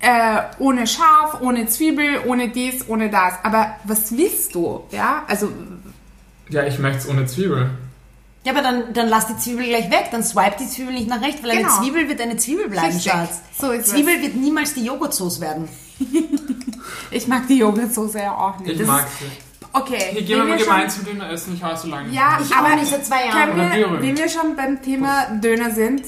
äh, ohne Schaf, ohne Zwiebel, ohne dies, ohne das. Aber was willst du? Ja, also Ja, ich möchte es ohne Zwiebel. Ja, aber dann, dann lass die Zwiebel gleich weg, dann swipe die Zwiebel nicht nach rechts, weil Genau. eine Zwiebel wird eine Zwiebel bleiben, Richtig. Schatz. So ist Zwiebel wird niemals die Joghurtsoße werden. Ich mag die Joghurtsoße ja auch nicht. Ich Das mag sie. Okay. Hier gehen wir mal gemeinsam Döner essen, ich habe so lange Ja. Ich aber nicht, seit zwei Jahren. Wir, wenn wir schon beim Thema Döner sind,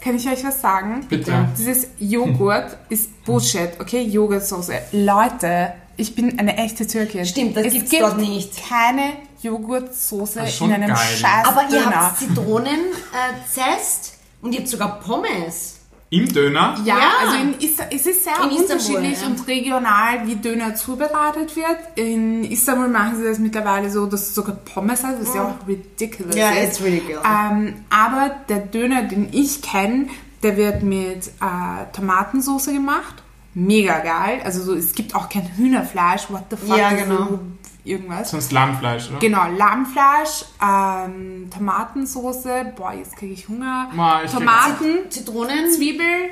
kann ich euch was sagen? Bitte. Dieses Joghurt ist Bullshit, okay? Joghurtsoße. Leute, ich bin eine echte Türkin. Stimmt, das es gibt's gibt dort nicht. keine Joghurtsoße schon in einem geil. scheiß Aber ihr habt Zitronenzest äh, und ihr habt sogar Pommes. Im Döner? Ja, Ja. also in Is es ist sehr In Istanbul, unterschiedlich ja. und regional, wie Döner zubereitet wird. In Istanbul machen sie das mittlerweile so, dass es sogar Pommes hat, was ja auch ridiculous Ja, ist. it's ridiculous. Ähm, aber der Döner, den ich kenne, der wird mit äh, Tomatensauce gemacht. Mega geil. Also so, es gibt auch kein Hühnerfleisch. What the fuck? Ja, genau. Irgendwas. Sonst Lammfleisch, oder? Genau, Lammfleisch, ähm, Tomatensauce. Boah, jetzt kriege ich Hunger. Ma, ich- Tomaten, Zitronen. Zwiebel,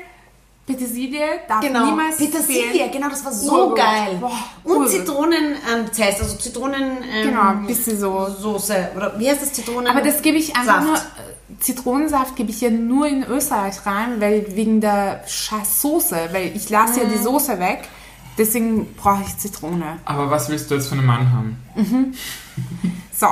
Petersilie, darf Genau, niemals Petersilie, fehlen. genau, das war so Urgut. geil. Boah, und urgut. Zitronenzest, also Zitronen... Ähm, Genau, ein bisschen so. Soße, oder wie heißt das, Zitronen? Aber das gebe ich einfach Saft. nur, Zitronensaft gebe ich ja nur in Österreich rein, weil wegen der Soße, weil ich lasse Mhm. ja die Soße weg, deswegen brauche ich Zitrone. Aber was willst du jetzt für einen Mann haben? So,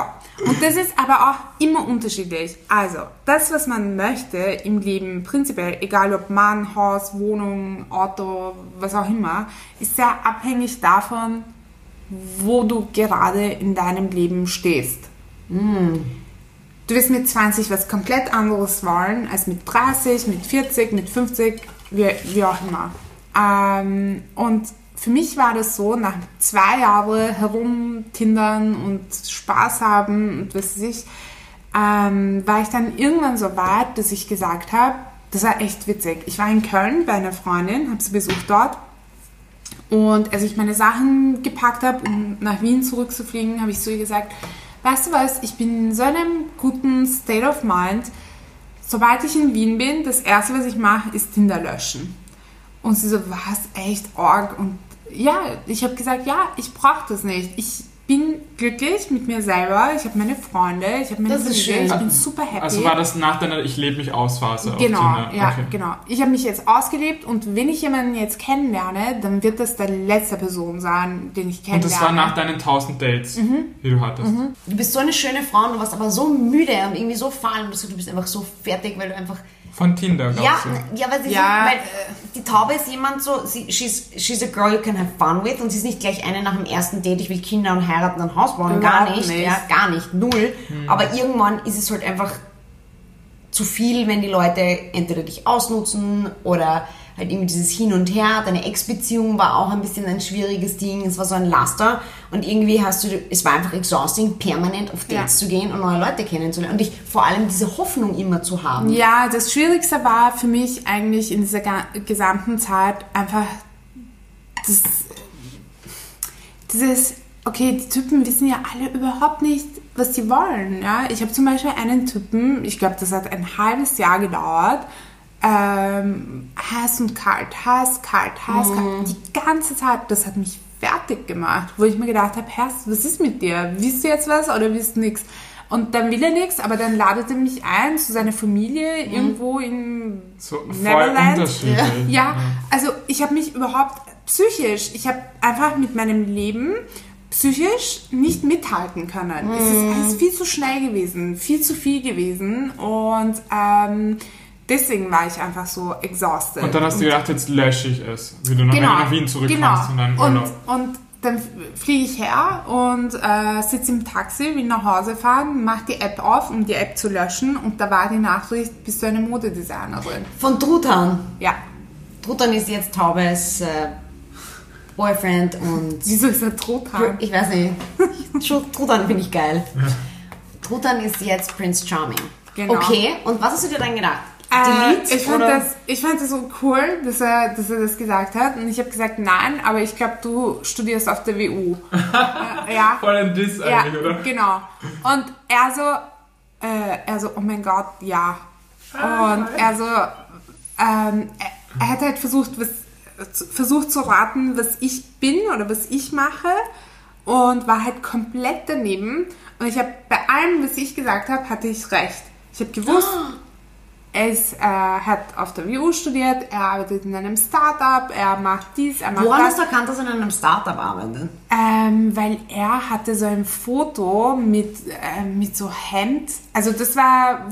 und das ist aber auch immer unterschiedlich. Also, das, was man möchte im Leben, prinzipiell, egal ob Mann, Haus, Wohnung, Auto, was auch immer, ist sehr abhängig davon, wo du gerade in deinem Leben stehst. Du wirst mit 20 was komplett anderes wollen als mit 30, mit 40, mit 50, wie, wie auch immer. Ähm, und für mich war das so, nach zwei Jahren herumtindern und Spaß haben und was weiß ich, ähm, war ich dann irgendwann so weit, dass ich gesagt habe, das war echt witzig. Ich war in Köln bei einer Freundin, habe sie besucht dort und als ich meine Sachen gepackt habe, um nach Wien zurückzufliegen, habe ich zu ihr gesagt, weißt du was, ich bin in so einem guten State of Mind. Sobald ich in Wien bin, das Erste, was ich mache, ist Tinder löschen. Und sie so, was, echt arg? Und ja, ich habe gesagt, ja, ich brauche das nicht. Ich bin glücklich mit mir selber. Ich habe meine Freunde, ich habe meine Das ist Familie, schön. ich bin super happy. Also war das nach deiner Ich lebe mich aus Phase Genau, Tinder? ja, okay. genau. Ich habe mich jetzt ausgelebt und wenn ich jemanden jetzt kennenlerne, dann wird das der letzte Person sein, den ich Und kennenlerne. das war nach deinen 1000 Dates, Mhm. die du hattest. Du bist so eine schöne Frau und du warst aber so müde und irgendwie so fahl und du bist einfach so fertig, weil du einfach... Von Tinder, glaubst Ja, du? ja, weil, sie Ja, so, weil die Taube ist jemand so, sie, she's, she's a girl you can have fun with und sie ist nicht gleich eine nach dem ersten Date, ich will Kinder und heiraten und Haus bauen, gar nicht, nicht. ja, gar nicht, null. Aber irgendwann ist es halt einfach zu viel, wenn die Leute entweder dich ausnutzen oder halt irgendwie dieses Hin und Her. Deine Ex-Beziehung war auch ein bisschen ein schwieriges Ding, es war so ein Laster und irgendwie hast du, es war einfach exhausting, permanent auf Dates Ja. zu gehen und neue Leute kennenzulernen und dich vor allem diese Hoffnung immer zu haben. Ja, das Schwierigste war für mich eigentlich in dieser gesamten Zeit einfach das, dieses, okay, die Typen wissen ja alle überhaupt nicht, was sie wollen. Ja? Ich habe zum Beispiel einen Typen, ich glaube, das hat ein halbes Jahr gedauert, ähm, heiß und kalt, heiß, kalt, heiß, kalt. Die ganze Zeit, das hat mich fertig gemacht, wo ich mir gedacht habe, Herr, was ist mit dir? Willst du jetzt was oder willst du nichts? Und dann will er nichts, aber dann ladet er mich ein zu seiner Familie irgendwo in So Neverland. unterschiedlich. Ja, also ich habe mich überhaupt psychisch, ich habe einfach mit meinem Leben psychisch nicht mithalten können. Es ist alles viel zu schnell gewesen, viel zu viel gewesen und ähm, deswegen war ich einfach so exhausted. Und dann hast du gedacht, jetzt lösche ich es, wie du nach, genau, nach Wien zurückkommst genau. und dann und, Urlaub. und dann fliege ich her und äh, sitze im Taxi, will nach Hause fahren, mache die App auf, um die App zu löschen und da war die Nachricht, bist du eine Modedesignerin? Von Truthahn. Ja. Truthahn ist jetzt Taubes äh, Boyfriend und Wieso ist er Truthahn? ich weiß nicht. Tru- Truthahn finde ich geil. Truthahn ist jetzt Prince Charming. Genau. Okay, und was hast du dir dann gedacht? Äh, Delete ich, fand oder? das, ich fand das so cool, dass er, dass er das gesagt hat. Und ich habe gesagt, nein, aber ich glaube, du studierst auf der WU. äh, ja. Voll ein Diss ja, eigentlich, oder? genau. Und er so, äh, er so, oh mein Gott, ja. Und er so, ähm, er, er hat halt versucht, was, versucht zu raten, was ich bin oder was ich mache. und war halt komplett daneben. Und ich habe bei allem, was ich gesagt habe, hatte ich recht. Ich habe gewusst, er ist, äh, hat auf der WU studiert, er arbeitet in einem Startup, er macht dies, er macht Woran das. hast du erkannt, dass er in einem Startup arbeitet? Ähm, weil er hatte so ein Foto mit, äh, mit so Hemd. Also das war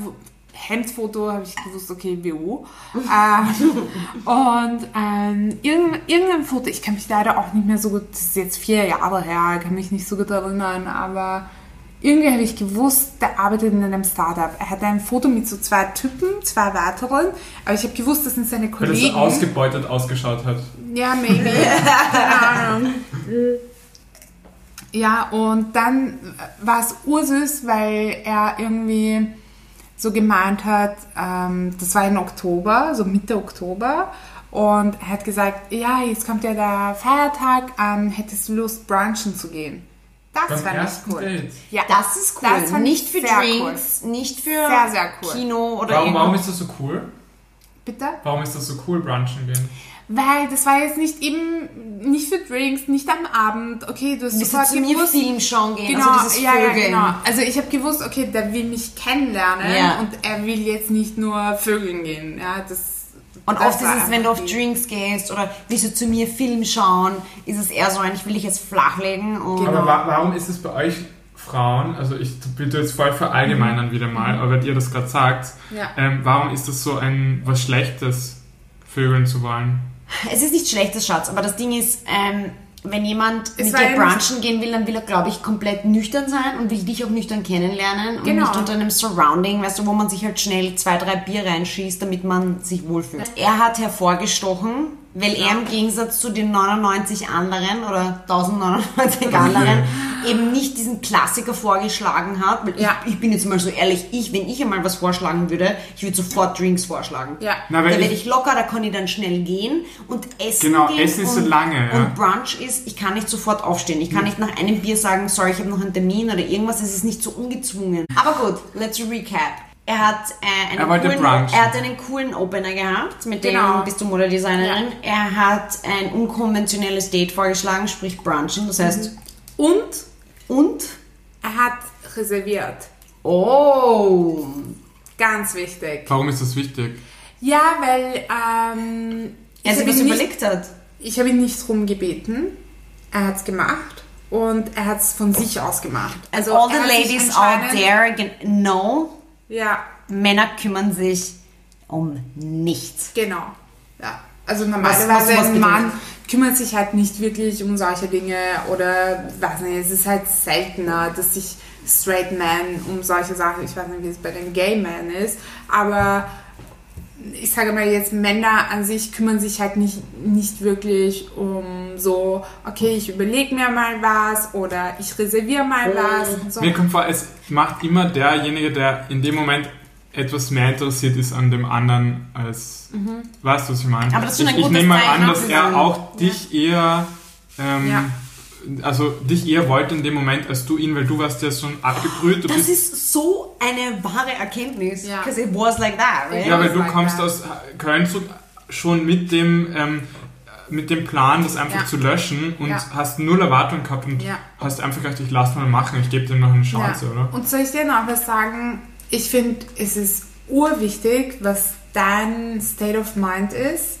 Hemdfoto, habe ich gewusst, okay, WU. ähm, und ähm, irgendein, irgendein Foto, ich kann mich leider auch nicht mehr so gut, das ist jetzt vier Jahre her, kann mich nicht so gut erinnern, aber irgendwie habe ich gewusst, der arbeitet in einem Startup. Er hatte ein Foto mit so zwei Typen, zwei weiteren, aber ich habe gewusst, das sind seine Weil er so Kollegen. ausgebeutet ausgeschaut hat. Ja, maybe. Keine Ahnung. Ja, und dann war es ursüß, weil er irgendwie so gemeint hat, ähm, das war im Oktober, so Mitte Oktober, und er hat gesagt, ja, jetzt kommt ja der Feiertag, ähm, hättest du Lust, brunchen zu gehen? Das ich ersten cool. Date. Ja, Das ist cool. Das nicht ich für sehr Drinks, nicht für Sehr, sehr cool. Kino oder Warum, warum ist das so cool? Cool. Bitte? Warum ist das so cool, brunchen gehen? Weil das war jetzt nicht eben, nicht für Drinks, nicht am Abend, okay, du hast Bist du sofort zu mir gewusst, Film schauen gehen? Genau, also ja, ja, genau. Also ich habe gewusst, okay, der will mich kennenlernen Ja. und er will jetzt nicht nur Vögeln gehen. Ja, das, Und das oft ist es, wenn du auf Drinks gehst oder willst du zu mir Film schauen, ist es eher so ein, ich will dich jetzt flachlegen und. Aber wa warum ist es bei euch Frauen, also ich bitte jetzt voll verallgemeinern wieder mal, aber wenn ihr das gerade sagt, Mhm. Ja. ähm, warum ist das so ein was Schlechtes, Vögeln zu wollen? es ist nicht schlechtes Schatz, aber das Ding ist, ähm, wenn jemand Es mit dir ja brunchen gehen will, dann will er, glaube ich, komplett nüchtern sein und will dich auch nüchtern kennenlernen und Genau. nicht unter einem Surrounding, weißt du, wo man sich halt schnell zwei, drei Bier reinschießt, damit man sich wohlfühlt. Er hat hervorgestochen, weil er im Gegensatz zu den 99 anderen oder 1099 anderen eben nicht diesen Klassiker vorgeschlagen hat, weil Ja. ich, ich bin jetzt mal so ehrlich, ich, wenn ich einmal was vorschlagen würde, ich würde sofort Drinks vorschlagen. Ja. Na, da werde ich- ich locker, da kann ich dann schnell gehen und essen Genau, gehen. Essen ist so lange, ja. Und Brunch ist, ich kann nicht sofort aufstehen. Ich kann nicht nach einem Bier sagen, sorry, ich habe noch einen Termin oder irgendwas. Es ist nicht so ungezwungen. Aber gut, let's recap. Er hat, äh, einen Er coolen, er hat einen coolen Opener gehabt, mit dem Genau. bist du Modedesignerin. Er hat ein unkonventionelles Date vorgeschlagen, sprich Brunchen. Das heißt, Und und? er hat reserviert. Oh! Ganz wichtig. Warum ist das wichtig? Ja, weil ähm, Er ich sich habe was nicht- überlegt hat. ich hab ihn nicht drum gebeten. Er hat es gemacht und er hat es von sich aus gemacht. Also All the ladies out there, no, Ja, Männer kümmern sich um nichts. Genau. Ja. Also normalerweise ein Mann kümmert sich halt nicht wirklich um solche Dinge oder weiß nicht, es ist halt seltener, dass sich Straight Men um solche Sachen, ich weiß nicht, wie es bei den Gay Men ist, aber ich sage mal jetzt, Männer an sich kümmern sich halt nicht, nicht wirklich um so, okay, ich überlege mir mal was oder ich reserviere mal was und so. Mir kommt vor, es macht immer derjenige, der in dem Moment etwas mehr interessiert ist an dem anderen als. Weißt du, was ich meine? Mhm. Aber das ist schon ein ich, ich nehme mal an, dass er auch dich eher. Ähm, Ja. Also dich eher wollte in dem Moment als du ihn, weil du warst ja schon abgebrüht. Du Das bist, ist so eine wahre Erkenntnis. Ja. Because it was like that, right? ja, weil du like kommst that. aus Köln zurück, schon mit dem, ähm, mit dem Plan, das einfach Ja. zu löschen und Ja. hast null Erwartung gehabt und Ja. hast einfach gedacht, ich lass mal machen, ich gebe dem noch eine Chance, Ja. oder? Und soll ich dir noch was sagen? Ich finde, es ist urwichtig, was dein State of Mind ist.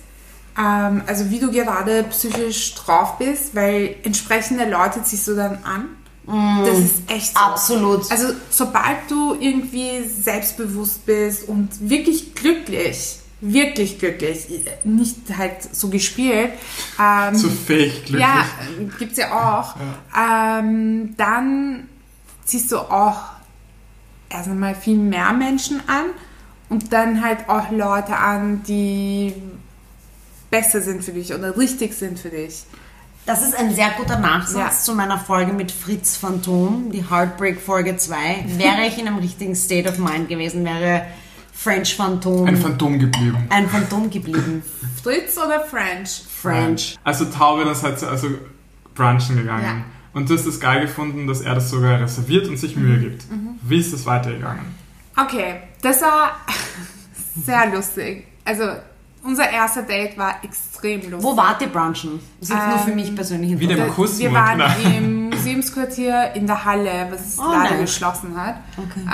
Ähm, also wie du gerade psychisch drauf bist, weil entsprechende Leute ziehst du dann an. das ist echt so. Absolut. Also sobald du irgendwie selbstbewusst bist und wirklich glücklich, wirklich glücklich, nicht halt so gespielt, ähm, So fake glücklich. ja, gibt's ja auch. Ähm, dann ziehst du auch erst einmal viel mehr Menschen an und dann halt auch Leute an, die besser sind für dich oder richtig sind für dich. Das ist ein sehr guter Nachsatz Ja. zu meiner Folge mit Fritz Phantom, die Heartbreak Folge 2. Wäre ich in einem richtigen State of Mind gewesen, wäre French Phantom Ein Phantom geblieben. ein Phantom geblieben. Fritz oder French? French. Also Taube, das hat sie also brunchen gegangen. Ja. Und du hast es geil gefunden, dass er das sogar reserviert und sich Mühe gibt. Mhm. Wie ist das weitergegangen? Okay, das war sehr lustig. Also unser erster Date war extrem lustig. Wo wart ihr brunchen? Das ist jetzt nur für Ähm, mich persönlich Wie der interessant. Kuss wir waren genau. im Museum Museumsquartier in der Halle, was es Oh, leider nice. geschlossen hat. Okay.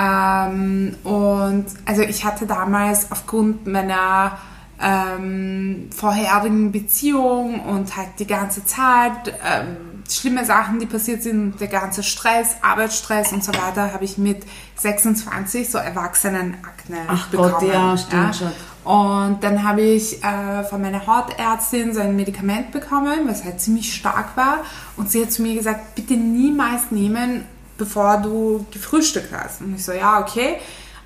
Ähm, und also ich hatte damals aufgrund meiner ähm, vorherigen Beziehung und halt die ganze Zeit ähm, schlimme Sachen, die passiert sind, der ganze Stress, Arbeitsstress und so weiter, habe ich mit 26 so Erwachsenenakne Ach bekommen. Gott, ja, stimmt schon. Und dann habe ich äh, von meiner Hautärztin so ein Medikament bekommen, was halt ziemlich stark war. Und sie hat zu mir gesagt, bitte niemals nehmen, bevor du gefrühstückt hast. Und ich so, ja, okay.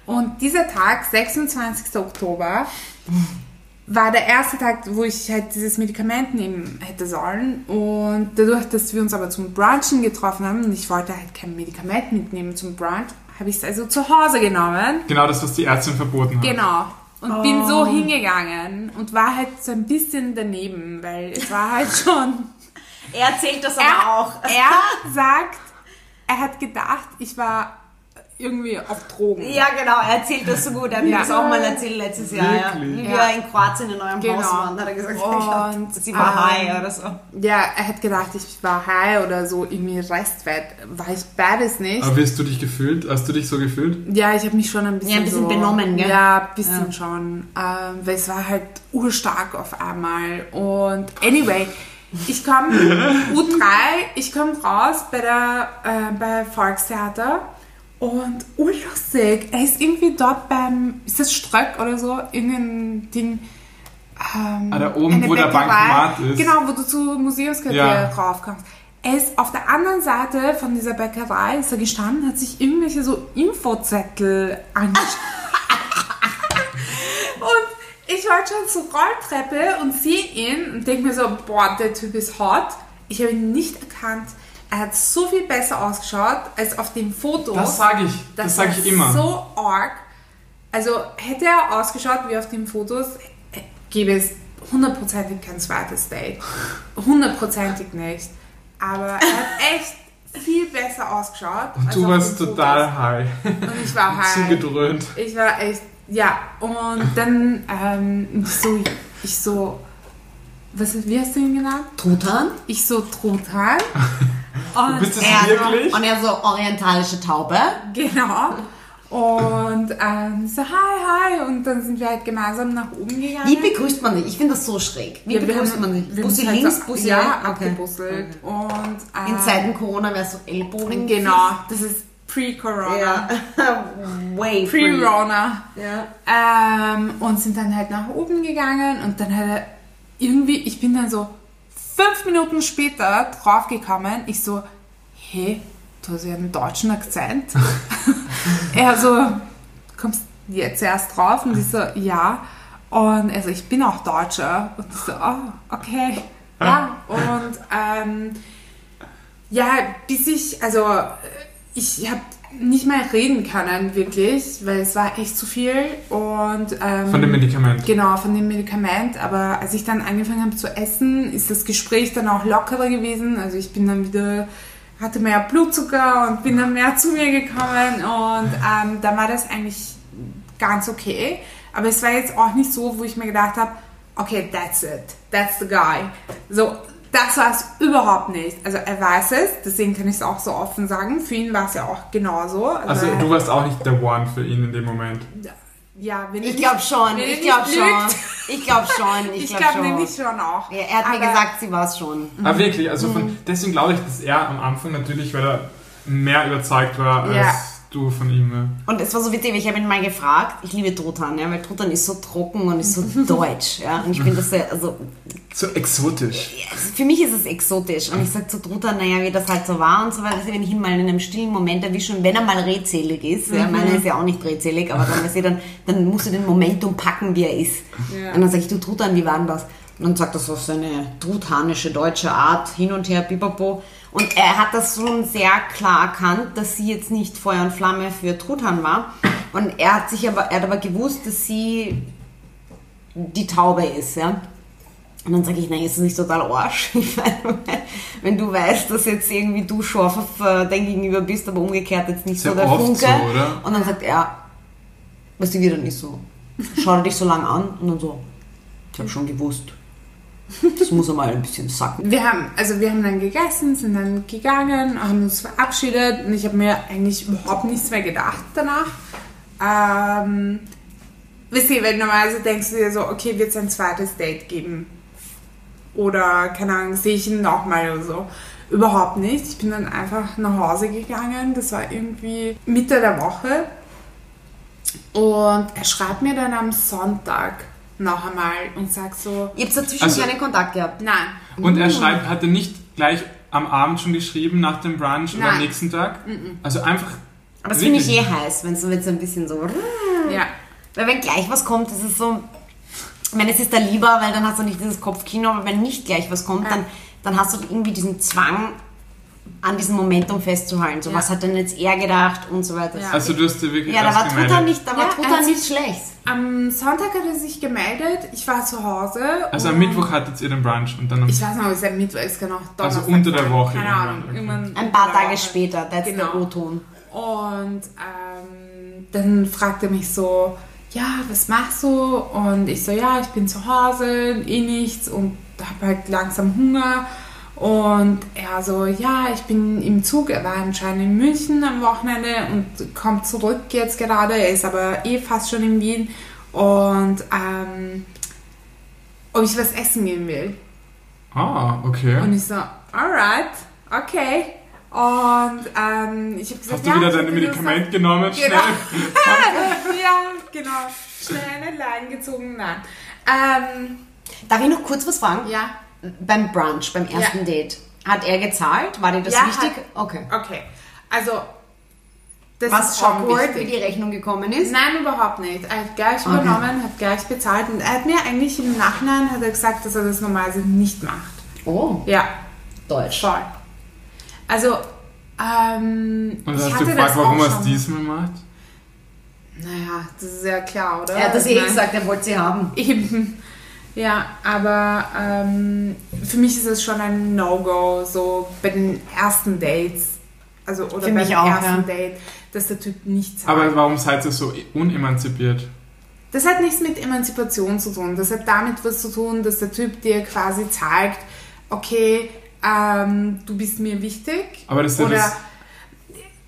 Und dieser Tag, 26. Oktober, war der erste Tag, wo ich halt dieses Medikament nehmen hätte sollen. Und dadurch, dass wir uns aber zum Brunchen getroffen haben und ich wollte halt kein Medikament mitnehmen zum Brunch, habe ich es also zu Hause genommen. Genau das, was die Ärztin verboten hat. Genau. Und bin so hingegangen und war halt so ein bisschen daneben, weil es war halt schon. Er erzählt das er, er sagt, er hat gedacht, ich war irgendwie auf Drogen. Ja, genau, er erzählt das so gut. Er hat mir Ja. das auch mal erzählt letztes Jahr. Ja. Wirklich? Wie Ja. wir in Kroatien in eurem Genau. Haus waren, hat er gesagt, Und, sie war ähm, high oder so. Ja, er hat gedacht, ich war high oder so irgendwie Restfett. War ich beides nicht. Aber wie hast du dich gefühlt? Hast du dich so gefühlt? Ja, ich habe mich schon ein bisschen, Ja, ein bisschen so, benommen, gell? Ja, ein bisschen Ja. schon. Ähm, weil es war halt urstark auf einmal. Und anyway, ich komme U3, ich komme raus bei der äh, bei Volkstheater und urlustig. Er ist irgendwie dort beim, ist das Ströck oder so, irgendein Ding. Ähm, Ah, da oben, wo der Bäckerei. Bankomat ist. Genau, wo du zu Museumsquartier Ja. raufkommst. Er ist auf der anderen Seite von dieser Bäckerei, ist er gestanden, hat sich irgendwelche so Infozettel angeschaut. und ich wollte schon zur Rolltreppe und sehe ihn und denke mir so, boah, der Typ ist hot. Ich habe ihn nicht erkannt. Er hat so viel besser ausgeschaut als auf den Fotos. Das sage ich. Das, sage war ich immer. so arg. Also hätte er ausgeschaut wie auf den Fotos, gäbe es hundertprozentig kein zweites Date. Hundertprozentig nicht. Aber er hat echt viel besser ausgeschaut. als du auf warst den total high. Fotos. Und ich war high. Zugedröhnt. Ich war echt, ja. Und dann, ähm, ich so, ich so, was, wie hast du ihn genannt? Truthahn? Ich so Truthahn. Und Bist es er, wirklich? Und er so orientalische Taube. Genau. Und ähm, so, hi, hi. Und dann sind wir halt gemeinsam nach oben gegangen. Wie begrüßt man dich? Ich finde das so schräg. Wie Ja, wir begrüßt haben- man dich? Bussi halt links, so- Bussi Ja, rechts? Okay. abgebusselt. Und, äh, In Zeiten Corona wäre es so Ellbogen. Genau, das ist pre-Corona. Ja. Way free. Pre-Rona. Ja. Ähm, und sind dann halt nach oben gegangen und dann hat er irgendwie, ich bin dann so fünf Minuten später draufgekommen, ich so, hey, du hast ja einen deutschen Akzent. er so, kommst jetzt erst drauf? Und ich so, ja. Und er so, ich bin auch Deutscher. Und ich so, oh, okay. Ja, und ähm, ja, bis ich, also ich habe nicht mehr reden können, wirklich, weil es war echt zu viel. Und, ähm, Von dem Medikament. Genau, von dem Medikament. Aber als ich dann angefangen habe zu essen, ist das Gespräch dann auch lockerer gewesen. Also ich bin dann wieder, hatte mehr Blutzucker und bin dann mehr zu mir gekommen. Und ähm, da war das eigentlich ganz okay. Aber es war jetzt auch nicht so, wo ich mir gedacht habe, okay, that's it. That's the guy. So, das war es überhaupt nicht. Also er weiß es, deswegen kann ich es auch so offen sagen. Für ihn war es ja auch genauso. Also er- du warst auch nicht der One für ihn in dem Moment. ja, wenn Ich glaube schon, er ich glaube schon. Ich glaube schon, ich Ich glaube nämlich schon auch. Ja, er hat mir Aber- gesagt, sie war es schon. Aber wirklich, also Mhm. von, deswegen glaube ich, dass er am Anfang natürlich, weil er mehr überzeugt war als Ja. Du von ihm. Ja. Und es war so witzig, ich habe ihn mal gefragt, ich liebe Truthahn, ja, weil Truthahn ist so trocken und ist so deutsch, ja, und ich finde das sehr, also, So exotisch. für mich ist es exotisch und ich sage zu Truthahn, naja, wie das halt so war und so weiter, wenn ich ihn mal in einem stillen Moment erwische und wenn er mal redselig ist, ja, meiner ist ja auch nicht redselig, aber dann, weißt du, dann, dann musst du den Momentum packen, wie er ist. Ja. Und dann sage ich, du Truthahn, wie war denn das? Und dann sagt er so seine truthanische deutsche Art, hin und her, pipapo. Und er hat das schon sehr klar erkannt, dass sie jetzt nicht Feuer und Flamme für Truthahn war. Und er hat sich aber, er hat aber gewusst, dass sie die Taube ist, ja. Und dann sage ich, nein, ist das nicht total Arsch? Ich meine, wenn du weißt, dass jetzt irgendwie du scharf auf äh, dein Gegenüber bist, aber umgekehrt jetzt nicht Sehr so der Funke. so? Und dann sagt er, weißt du, wie dann ist so. Schaut er dich so lang an und dann so, ich habe schon gewusst. Das muss einmal ein bisschen sacken. Wir haben, also wir haben dann gegessen, sind dann gegangen, haben uns verabschiedet und ich habe mir eigentlich überhaupt nichts mehr gedacht danach. Ähm, wisst ihr, wenn normalerweise denkst du dir so, okay, wird es ein zweites Date geben? Oder, keine Ahnung, sehe ich ihn nochmal oder so. Überhaupt nicht. Ich bin dann einfach nach Hause gegangen. Das war irgendwie Mitte der Woche. Und er schreibt mir dann am Sonntag noch einmal und sagt so, Ihr habt dazwischen Also- keinen Kontakt gehabt. nein, Und er schreibt, hat er nicht gleich am Abend schon geschrieben, nach dem Brunch oder am Nein. nächsten Tag? Also einfach. Aber das finde ich eh heiß, wenn es jetzt ein bisschen so. ja. Weil wenn gleich was kommt, ist es so. Ich meine, es ist da lieber, weil dann hast du nicht dieses Kopfkino, aber wenn nicht gleich was kommt, dann, dann hast du irgendwie diesen Zwang, an diesem Momentum festzuhalten. So, Ja. was hat denn jetzt er gedacht und so weiter. Ja. Also du hast dir wirklich Ja, da war. Twitter nicht, da war Ja, Twitter hat nichts sich- schlecht. Am Sonntag hat er sich gemeldet, ich war zu Hause. Also am Mittwoch hattet ihr den Brunch und dann am Ich weiß nicht, ob es am Mittwoch ist, kann auch Also Donnerstag unter der. Woche Keine Ahnung. okay. Irgendwann Ein paar Tage Woche. später, that's Genau. der O-Ton. Und ähm, dann fragt er mich so, ja, was machst du? Und ich so, ja, ich bin zu Hause, eh nichts und habe halt langsam Hunger. Und er so, ja, ich bin im Zug, er war anscheinend in München am Wochenende und kommt zurück jetzt gerade, er ist aber eh fast schon in Wien. Und ähm, ob ich was essen gehen will. Ah, okay. Und ich so, alright, okay. Und ähm, ich habe gesagt, Hast du ja, wieder dein Medikament genommen? Schnell. Genau. ja, genau. Schnell eine Line gezogen, nein. Ähm, Darf ich noch kurz was fragen? ja, Beim Brunch, beim ersten Ja. Date, hat er gezahlt? War dir das Ja, wichtig? hat- okay. okay. Also, das Was ist schon awkward, wie die Rechnung gekommen ist? Nein, überhaupt nicht. Er hat gleich Okay. übernommen, hat gleich bezahlt und er hat mir eigentlich im Nachhinein hat er gesagt, dass er das normalerweise nicht macht. Oh, Ja, Deutsch. voll. Also, ähm, Und hast du gefragt, warum er es diesmal macht? Naja, das ist ja klar, oder? Er hat das eh gesagt, er wollte sie haben. Eben. Ja, aber ähm, für mich ist es schon ein No-Go, so bei den ersten Dates, also oder Für beim mich auch, ersten ja. Date, dass der Typ nicht zahlt. Aber warum seid ihr so unemanzipiert? das hat nichts mit Emanzipation zu tun. Das hat damit was zu tun, dass der Typ dir quasi zeigt, okay, ähm, du bist mir wichtig. Aber das ist ja oder das,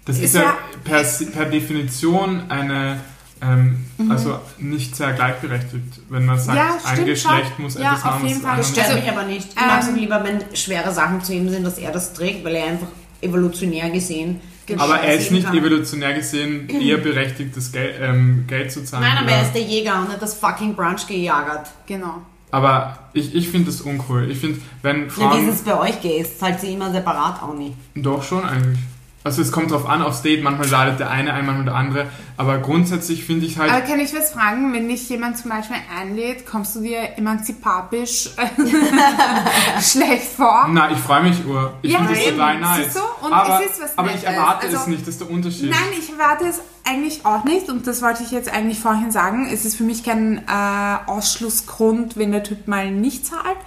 das ist ist ja ja- per, per Definition eine, ähm, Mhm. also nicht sehr gleichberechtigt, wenn man sagt, Ja, ein Geschlecht schon. muss Ja, etwas auf machen, jeden Fall. Das stört Also, mich aber nicht. Ich mag es ähm, lieber, wenn schwere Sachen zu ihm sind, dass er das trägt, weil er einfach evolutionär gesehen. den Aber er ist nicht kann. evolutionär gesehen eher berechtigt, das Geld, ähm, Geld zu zahlen. Nein, aber er ist der Jäger und hat das fucking Brunch gejagert. Genau. aber ich, ich finde das uncool. Ich finde, wenn Ja, wie Frauen... ist es bei euch geht, zahlt sie immer separat auch nicht. Doch schon eigentlich. Also es kommt drauf an, aufs Date, manchmal ladet der eine ein, manchmal der andere. Aber grundsätzlich finde ich halt... Aber kann ich was fragen, wenn dich jemand zum Beispiel einlädt, kommst du dir emanzipapisch schlecht vor? Na, ich freue mich ur. Ich Ja, finde das eben. total nice. Siehst du? Und aber, es ist was aber ich erwarte es Also- nicht, das ist der Unterschied. Nein, ich erwarte es eigentlich auch nicht und das wollte ich jetzt eigentlich vorhin sagen. Es ist für mich kein äh, Ausschlussgrund, wenn der Typ mal nicht zahlt.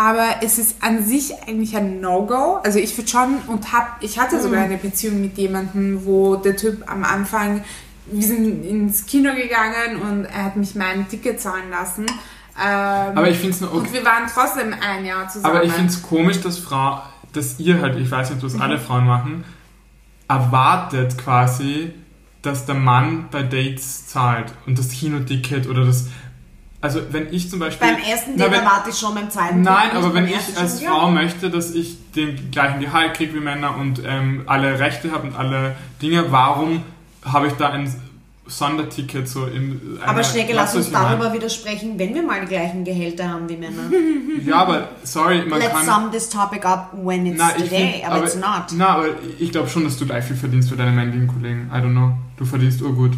Aber es ist an sich eigentlich ein No-Go. Also ich würde schon und hab, ich hatte Mhm. sogar eine Beziehung mit jemandem, wo der Typ am Anfang, wir sind ins Kino gegangen und er hat mich mein Ticket zahlen lassen. Ähm, Aber ich finde es nur okay. und wir waren trotzdem ein Jahr zusammen. Aber ich finde es komisch, dass Frau, dass ihr halt, ich weiß nicht, Mhm. was alle Frauen machen, erwartet quasi, dass der Mann bei Dates zahlt und das Kinoticket oder das. Also wenn ich zum Beispiel. Beim ersten Na, ich schon beim zweiten Nein, aber wenn ich als schon, ja. Frau möchte, dass ich den gleichen Gehalt kriege wie Männer und ähm, alle Rechte habe und alle Dinge, warum habe ich da ein Sonderticket so in Aber Schnecke, lass uns ich meine? darüber widersprechen, wenn wir mal die gleichen Gehälter haben wie Männer. Ja, aber sorry, man Let's kann. sum this topic up when it's Na, today, find, aber, it's not. Na, aber ich glaube schon, dass du gleich viel verdienst für deine männlichen Kollegen. I don't know. Du verdienst urgut.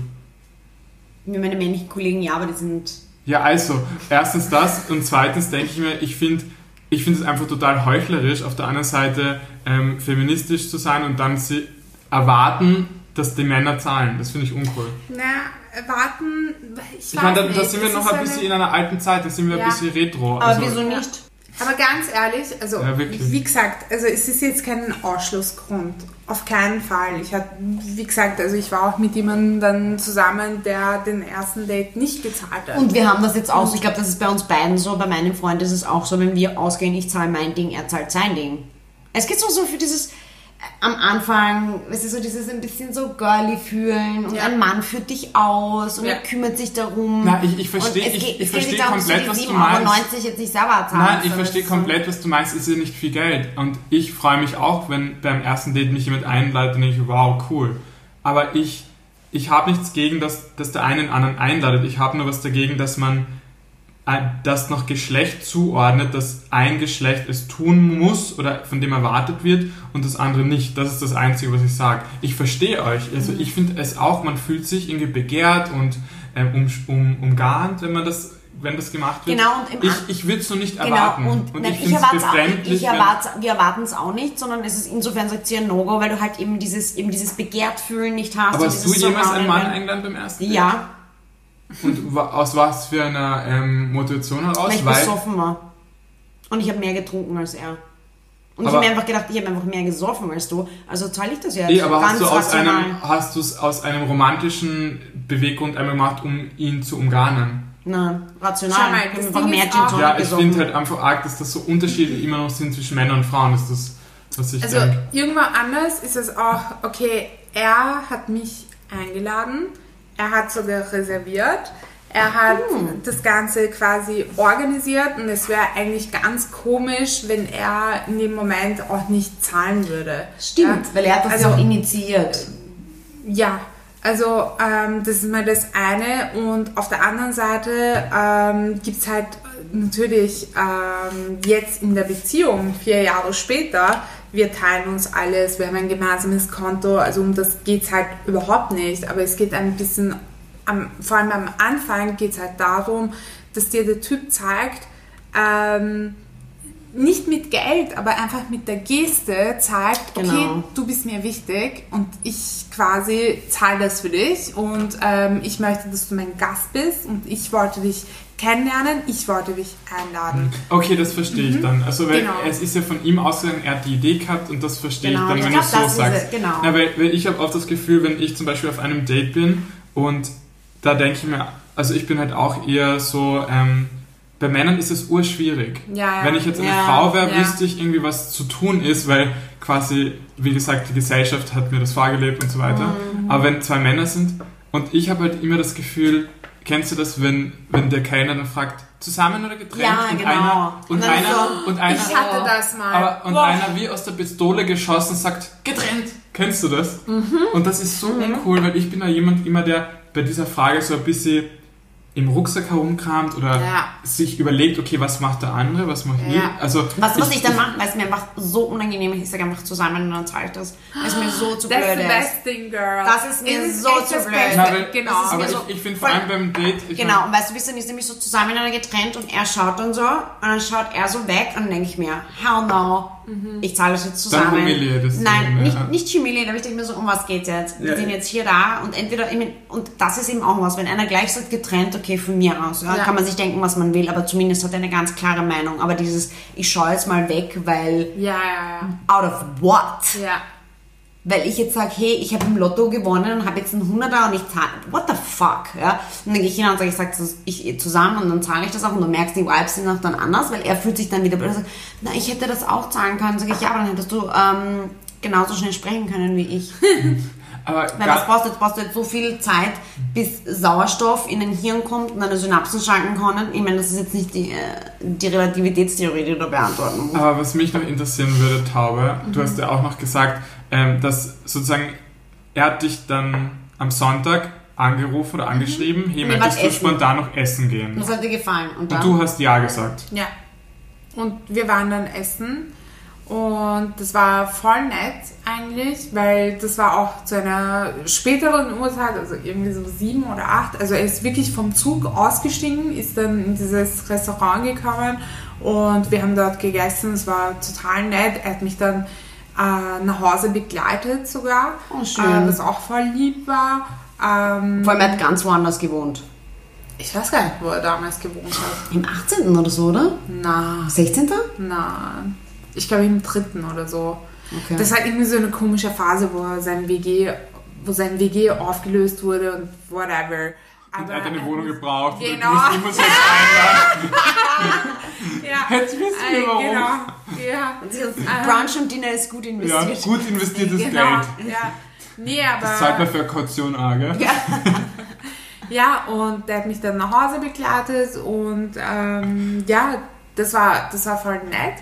Meine männlichen Kollegen, ja, aber die sind... Ja, also, erstens das und zweitens denke ich mir, ich finde ich finde es einfach total heuchlerisch, auf der anderen Seite ähm, feministisch zu sein und dann sie erwarten, dass die Männer zahlen. Das finde ich uncool. Na, warten, ich, Ich meine, da, da sind wir noch ein bisschen in einer alten Zeit, da sind wir Ja. ein bisschen retro. Aber also, wieso nicht? Aber ganz ehrlich, also Ja, wie gesagt, also es ist jetzt kein Ausschlussgrund. Auf keinen Fall. Ich hatte, wie gesagt, also ich war auch mit jemandem dann zusammen, der den ersten Date nicht gezahlt hat. Und wir haben das jetzt auch so, ich glaube, das ist bei uns beiden so, bei meinem Freund ist es auch so, wenn wir ausgehen, ich zahle mein Ding, er zahlt sein Ding. Es geht so, so für dieses, am Anfang, es ist so dieses ein bisschen so girly fühlen und Ja. ein Mann führt dich aus und Ja. er kümmert sich darum. Na, ich- ich versteh- Und es ich- geht- ich es geht versteh nicht darum, dass komplett, was du 7,90 meinst. jetzt nicht selber zahlst. Nein, ich verstehe es ist so- komplett, was du meinst. Es ist ja nicht viel Geld. Und ich freue mich auch, wenn beim ersten Date mich jemand einladet und ich, wow, cool. Aber ich, ich habe nichts gegen, dass, dass der eine den anderen einladet. Ich habe nur was dagegen, dass man das noch Geschlecht zuordnet, dass ein Geschlecht es tun muss oder von dem erwartet wird und das andere nicht. Das ist das Einzige, was ich sage. Ich verstehe euch. Also ich finde es auch, man fühlt sich irgendwie begehrt und ähm, um, um, umgarnt, wenn man das wenn das gemacht wird. Genau, und im ich, ich will es so nicht Genau, erwarten. und, nein, ich ich, finde es erwarte es auch nicht. befremdlich, Ich erwarte, wir erwarten es auch nicht, sondern es ist insofern sagt sie ein No-Go, weil du halt eben dieses, eben dieses Begehrt-Fühlen nicht hast. Aber und hast du jemals einen Mann Surrounded- eingeladen beim ersten Date? Ja, Und aus was für einer ähm, Motivation heraus? weil ich besoffen war. Und ich habe mehr getrunken als er. Und ich Aber- habe mir einfach gedacht, ich habe einfach mehr gesoffen als du. Also zahle ich das jetzt. Eh, aber Ganz hast du aus rational. einem, hast du es aus einem romantischen Beweggrund einmal gemacht, um ihn zu umgarnen? Nein, rational. Schau mal, ich das einfach mehr Gin Ja, ich finde halt einfach arg, dass das so Unterschiede immer noch sind zwischen Männern und Frauen. Das ist das, was ich Also denke. irgendwann anders ist es auch, okay, er hat mich eingeladen, er hat sogar reserviert, er hat Hm. das Ganze quasi organisiert und es wäre eigentlich ganz komisch, wenn er in dem Moment auch nicht zahlen würde. Stimmt, Ja? weil er hat das also, ja auch initiiert. Ja, also ähm, das ist mal das eine und auf der anderen Seite ähm, gibt es halt natürlich ähm, jetzt in der Beziehung, vier Jahre später, wir teilen uns alles, wir haben ein gemeinsames Konto, also um das geht es halt überhaupt nicht, aber es geht ein bisschen, am, vor allem am Anfang geht es halt darum, dass dir der Typ zeigt, ähm, nicht mit Geld, aber einfach mit der Geste zeigt, okay, Genau. du bist mir wichtig und ich quasi zahle das für dich und ähm, ich möchte, dass du mein Gast bist und ich wollte dich kennenlernen, ich wollte dich einladen. Okay, das verstehe ich dann. Also, weil Genau. es ist ja von ihm ausgegangen, er hat die Idee gehabt und das verstehe Genau, ich dann, ich wenn glaub, du so das ist sagst. es, genau. Ja, weil, weil ich habe oft das Gefühl, wenn ich zum Beispiel auf einem Date bin und da denke ich mir, also ich bin halt auch eher so, ähm, bei Männern ist es urschwierig. Ja, ja. Wenn ich jetzt eine Ja, Frau wäre, wüsste ich irgendwie, was zu tun ist, weil quasi, wie gesagt, die Gesellschaft hat mir das vorgelebt und so weiter. Mhm. Aber wenn zwei Männer sind und ich habe halt immer das Gefühl, kennst du das, wenn, wenn der Kellner dann fragt, zusammen oder getrennt? Ja, und genau. Einer, und, Und einer, so, und einer, Ich hatte das mal. aber, und Boah. einer wie aus der Pistole geschossen sagt, getrennt. Kennst du das? Mhm. Und das ist so uncool, weil ich bin ja jemand immer, der bei dieser Frage so ein bisschen im Rucksack herumkramt oder Ja. sich überlegt, okay, was macht der andere, was mache ich? Ja. Also, Was, was ich dann mache, weil es mir einfach so unangenehm ist, ich sage einfach zusammen und dann zahle ich das. Weil es mir so zu That's blöd the ist. best thing, girl. Das ist mir so zu das blöd. Na, weil- genau. das ist aber mir so ich, ich finde vor allem beim Date, ich Genau, und weißt du, wir sind nämlich so zusammen getrennt und er schaut dann so und dann schaut er so weg und dann denke ich mir, hell no, ich zahle das jetzt Dann zusammen. humiliert es Nein, ihn, ja. nicht, nicht humiliert, aber ich denke mir so, um was geht's jetzt? Wir Ja, sind ja. jetzt hier da und entweder, ich mein, und das ist eben auch was, wenn einer gleich sagt getrennt, okay, von mir aus, ja, Ja. kann man sich denken, was man will, aber zumindest hat er eine ganz klare Meinung. Aber dieses, ich schaue jetzt mal weg, weil, Ja, ja, out of what? ja. Weil ich jetzt sage, hey, ich habe im Lotto gewonnen und habe jetzt einen Hunderter und ich zahle, what the fuck, ja? Und dann gehe ich hin und sage, ich sage ich zusammen und dann zahle ich das auch und du merkst, die Vibes sind auch dann anders, weil er fühlt sich dann wieder blöd und sagt, na, ich hätte das auch zahlen können. Sage ich, ja, aber dann hättest du ähm, genauso schnell sprechen können wie ich. aber Weil was brauchst du jetzt? Brauchst du jetzt so viel Zeit, bis Sauerstoff in den Hirn kommt und deine Synapsen schalten können? Ich meine, das ist jetzt nicht die, äh, die Relativitätstheorie, die du da beantworten musst. Aber was mich noch interessieren würde, Taube, du hast ja auch noch gesagt, ähm, dass sozusagen er hat dich dann am Sonntag angerufen oder angeschrieben, hey, Nee, möchtest du spontan noch essen gehen? Das hat dir gefallen. Und Und du hast ja gesagt. Ja. Und wir waren dann essen und das war voll nett eigentlich, weil das war auch zu einer späteren Uhrzeit, also irgendwie so sieben oder acht. Also er ist wirklich vom Zug ausgestiegen, ist dann in dieses Restaurant gekommen und wir haben dort gegessen. Es war total nett. Er hat mich dann äh, nach Hause begleitet sogar, Oh, schön. Äh, was auch voll lieb war. Ähm, Vor allem, er hat ganz woanders gewohnt. Ich weiß gar nicht, wo er damals gewohnt hat. Im 18. oder so, oder? Na, 16. na. Ich glaube im dritten oder so. Okay. Das war irgendwie so eine komische Phase, wo sein WG, wo sein WG aufgelöst wurde und whatever. Und Aber er hat eine Wohnung gebraucht. Genau. Du musst immer so einladen. Ja, Jetzt wissen wir äh, warum. Genau. Ja. Brunch und Dinner ist gut Ja, investiert. gut investiertes Genau. Geld. Ja. Nee, aber. Das zahlt man für Kaution auch, gell? Ja, und der hat mich dann nach Hause begleitet und ähm, ja, das war, das war voll nett.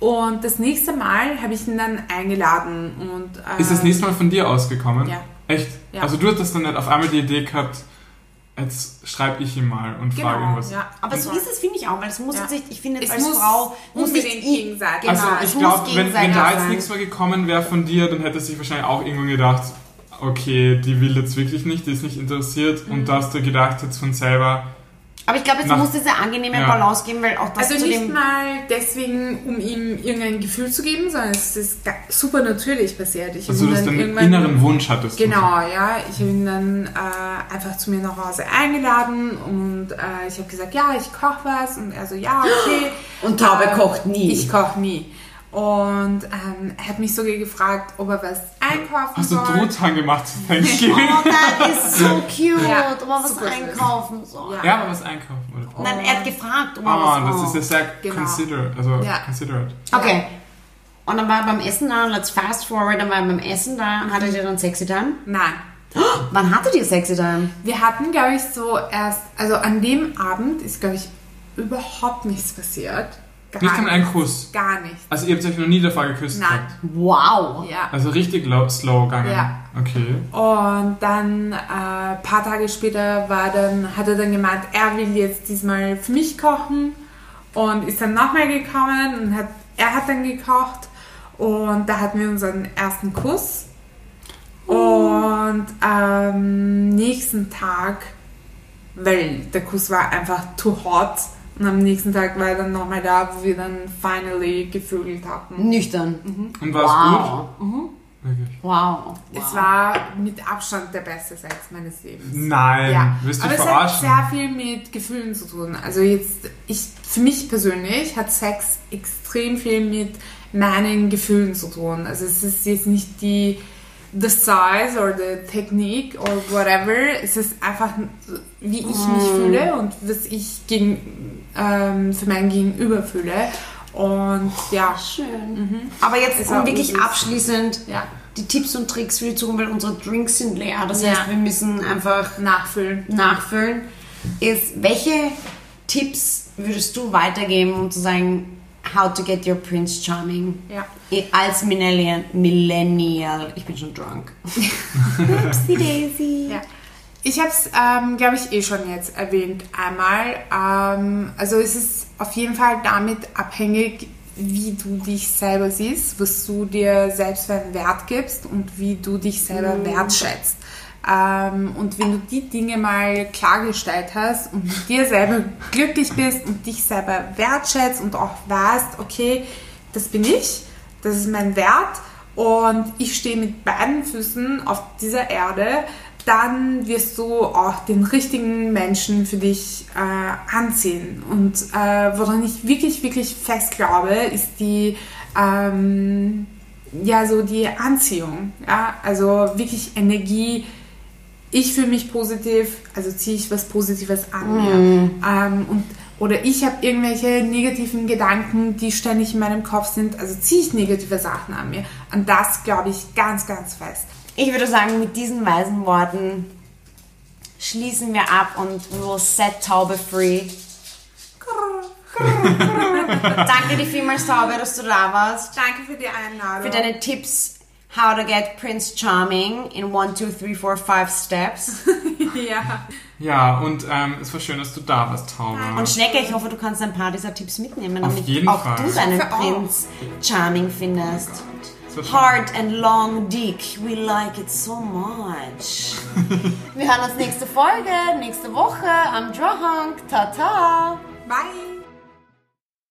Und das nächste Mal habe ich ihn dann eingeladen und ähm, Ist das nächste Mal von dir ausgekommen? Ja. Echt? Ja. Also du hattest dann nicht auf einmal die Idee gehabt, jetzt schreibe ich ihm mal und frage genau, irgendwas. ja. Aber so ist es, finde ich auch, weil es muss Ja. nicht, ich finde, Es als muss Frau muss nicht gegenseitig Genau, Also es ich glaube, wenn, wenn da jetzt sein. nichts mehr gekommen wäre von dir, dann hätte sich wahrscheinlich auch irgendwann gedacht, okay, die will jetzt wirklich nicht, die ist nicht interessiert Mhm. und da hast du gedacht jetzt von selber, Aber ich glaube, jetzt Nach- muss diese angenehme Ja. Balance geben, weil auch das Also zu nicht dem... mal deswegen, um ihm irgendein Gefühl zu geben, sondern es ist super natürlich passiert. Ich also dass du dann einen inneren Wunsch hattest. Genau, ja. Ich habe ihn dann äh, einfach zu mir nach Hause eingeladen und äh, ich habe gesagt, ja, ich koche was und er so, ja, okay. Und Taube Ähm, kocht nie. Ich koche nie. Und ähm, er hat mich sogar gefragt, ob er was einkaufen Hast du soll. Truthahn gemacht zu Thanksgiving? Oh, das ist so cute. Ja, ob man was einkaufen soll. Ja. ja, aber was einkaufen, oder? Nein, er hat gefragt, ob man Ah, was das ist ja sehr Genau. consider, also Ja. considerate. Okay. Und dann war er beim Essen da, let's fast forward, dann war er beim Essen da. Hattet ihr dann Sexy Time? Nein. Wann hattet ihr Sexy Time? Wir hatten, glaube ich, so erst, also an dem Abend ist, glaube ich, überhaupt nichts passiert. Gar Nicht einmal ein Kuss. Gar nichts. Also ihr habt euch noch nie davor geküsst Nein. gehabt? Wow. Ja. Also richtig low, slow gegangen. Ja. Okay. Und dann ein äh, paar Tage später war dann, hat er dann gemeint, er will jetzt diesmal für mich kochen und ist dann nochmal gekommen und hat, er hat dann gekocht und da hatten wir unseren ersten Kuss. Und am nächsten Tag, weil der Kuss war einfach too hot und am nächsten Tag war er dann nochmal da, wo wir dann finally gevögelt hatten. Nüchtern. Und war es Wow. gut? Wirklich? Wow. Es war mit Abstand der beste Sex meines Lebens. Nein, Ja, wirst du aber es hat verarschen? sehr viel mit Gefühlen zu tun. Also jetzt, ich, für mich persönlich hat Sex extrem viel mit meinen Gefühlen zu tun. Also es ist jetzt nicht die the size or the Technik or whatever. Es ist einfach, wie ich mich fühle und was ich gegen, ähm, für mein Gegenüber fühle. Und ja, Schön. Aber jetzt, Es um wirklich ursüß. abschließend ja, die Tipps und Tricks für die Zukunft, weil unsere Drinks sind leer. Das Ja. heißt, wir müssen einfach nachfüllen. nachfüllen. Ist, welche Tipps würdest du weitergeben, um zu sagen, how to get your Prince Charming? Ja. Als Millennial, Millennial. Ich bin schon drunk. Oopsie Daisy. Ja. Ich habe es, ähm, glaube ich, eh schon jetzt erwähnt einmal. Ähm, also es ist auf jeden Fall damit abhängig, wie du dich selber siehst, was du dir selbst für einen Wert gibst und wie du dich selber wertschätzt. Ähm, und wenn du die Dinge mal klargestellt hast und mit dir selber glücklich bist und dich selber wertschätzt und auch weißt, okay, das bin ich, das ist mein Wert und ich stehe mit beiden Füßen auf dieser Erde, dann wirst du auch den richtigen Menschen für dich äh, anziehen. Und äh, woran ich wirklich, wirklich fest glaube, ist die, ähm, ja, so die Anziehung. Ja? Also wirklich Energie. Ich fühle mich positiv, also ziehe ich was Positives an mir. Ähm, und, oder ich habe irgendwelche negativen Gedanken, die ständig in meinem Kopf sind, also ziehe ich negative Sachen an mir. An das glaube ich ganz, ganz fest. Ich würde sagen, mit diesen weisen Worten schließen wir ab und we will set Taube free. Danke dir vielmals, Taube, dass du da warst. Danke für die Einladung. Für deine Tipps, how to get Prince Charming in 1, 2, 3, 4, 5 steps. ja. Ja, und ähm, es war schön, dass du da warst, Taube. Und Schnecke, ich hoffe, du kannst ein paar dieser Tipps mitnehmen, Auf damit jeden auch Fall. du deinen. Prinz Charming findest. Schön. Hard and long dick, we like it so much. Wir hören uns nächste Folge, nächste Woche am Drunk. Tata! Bye.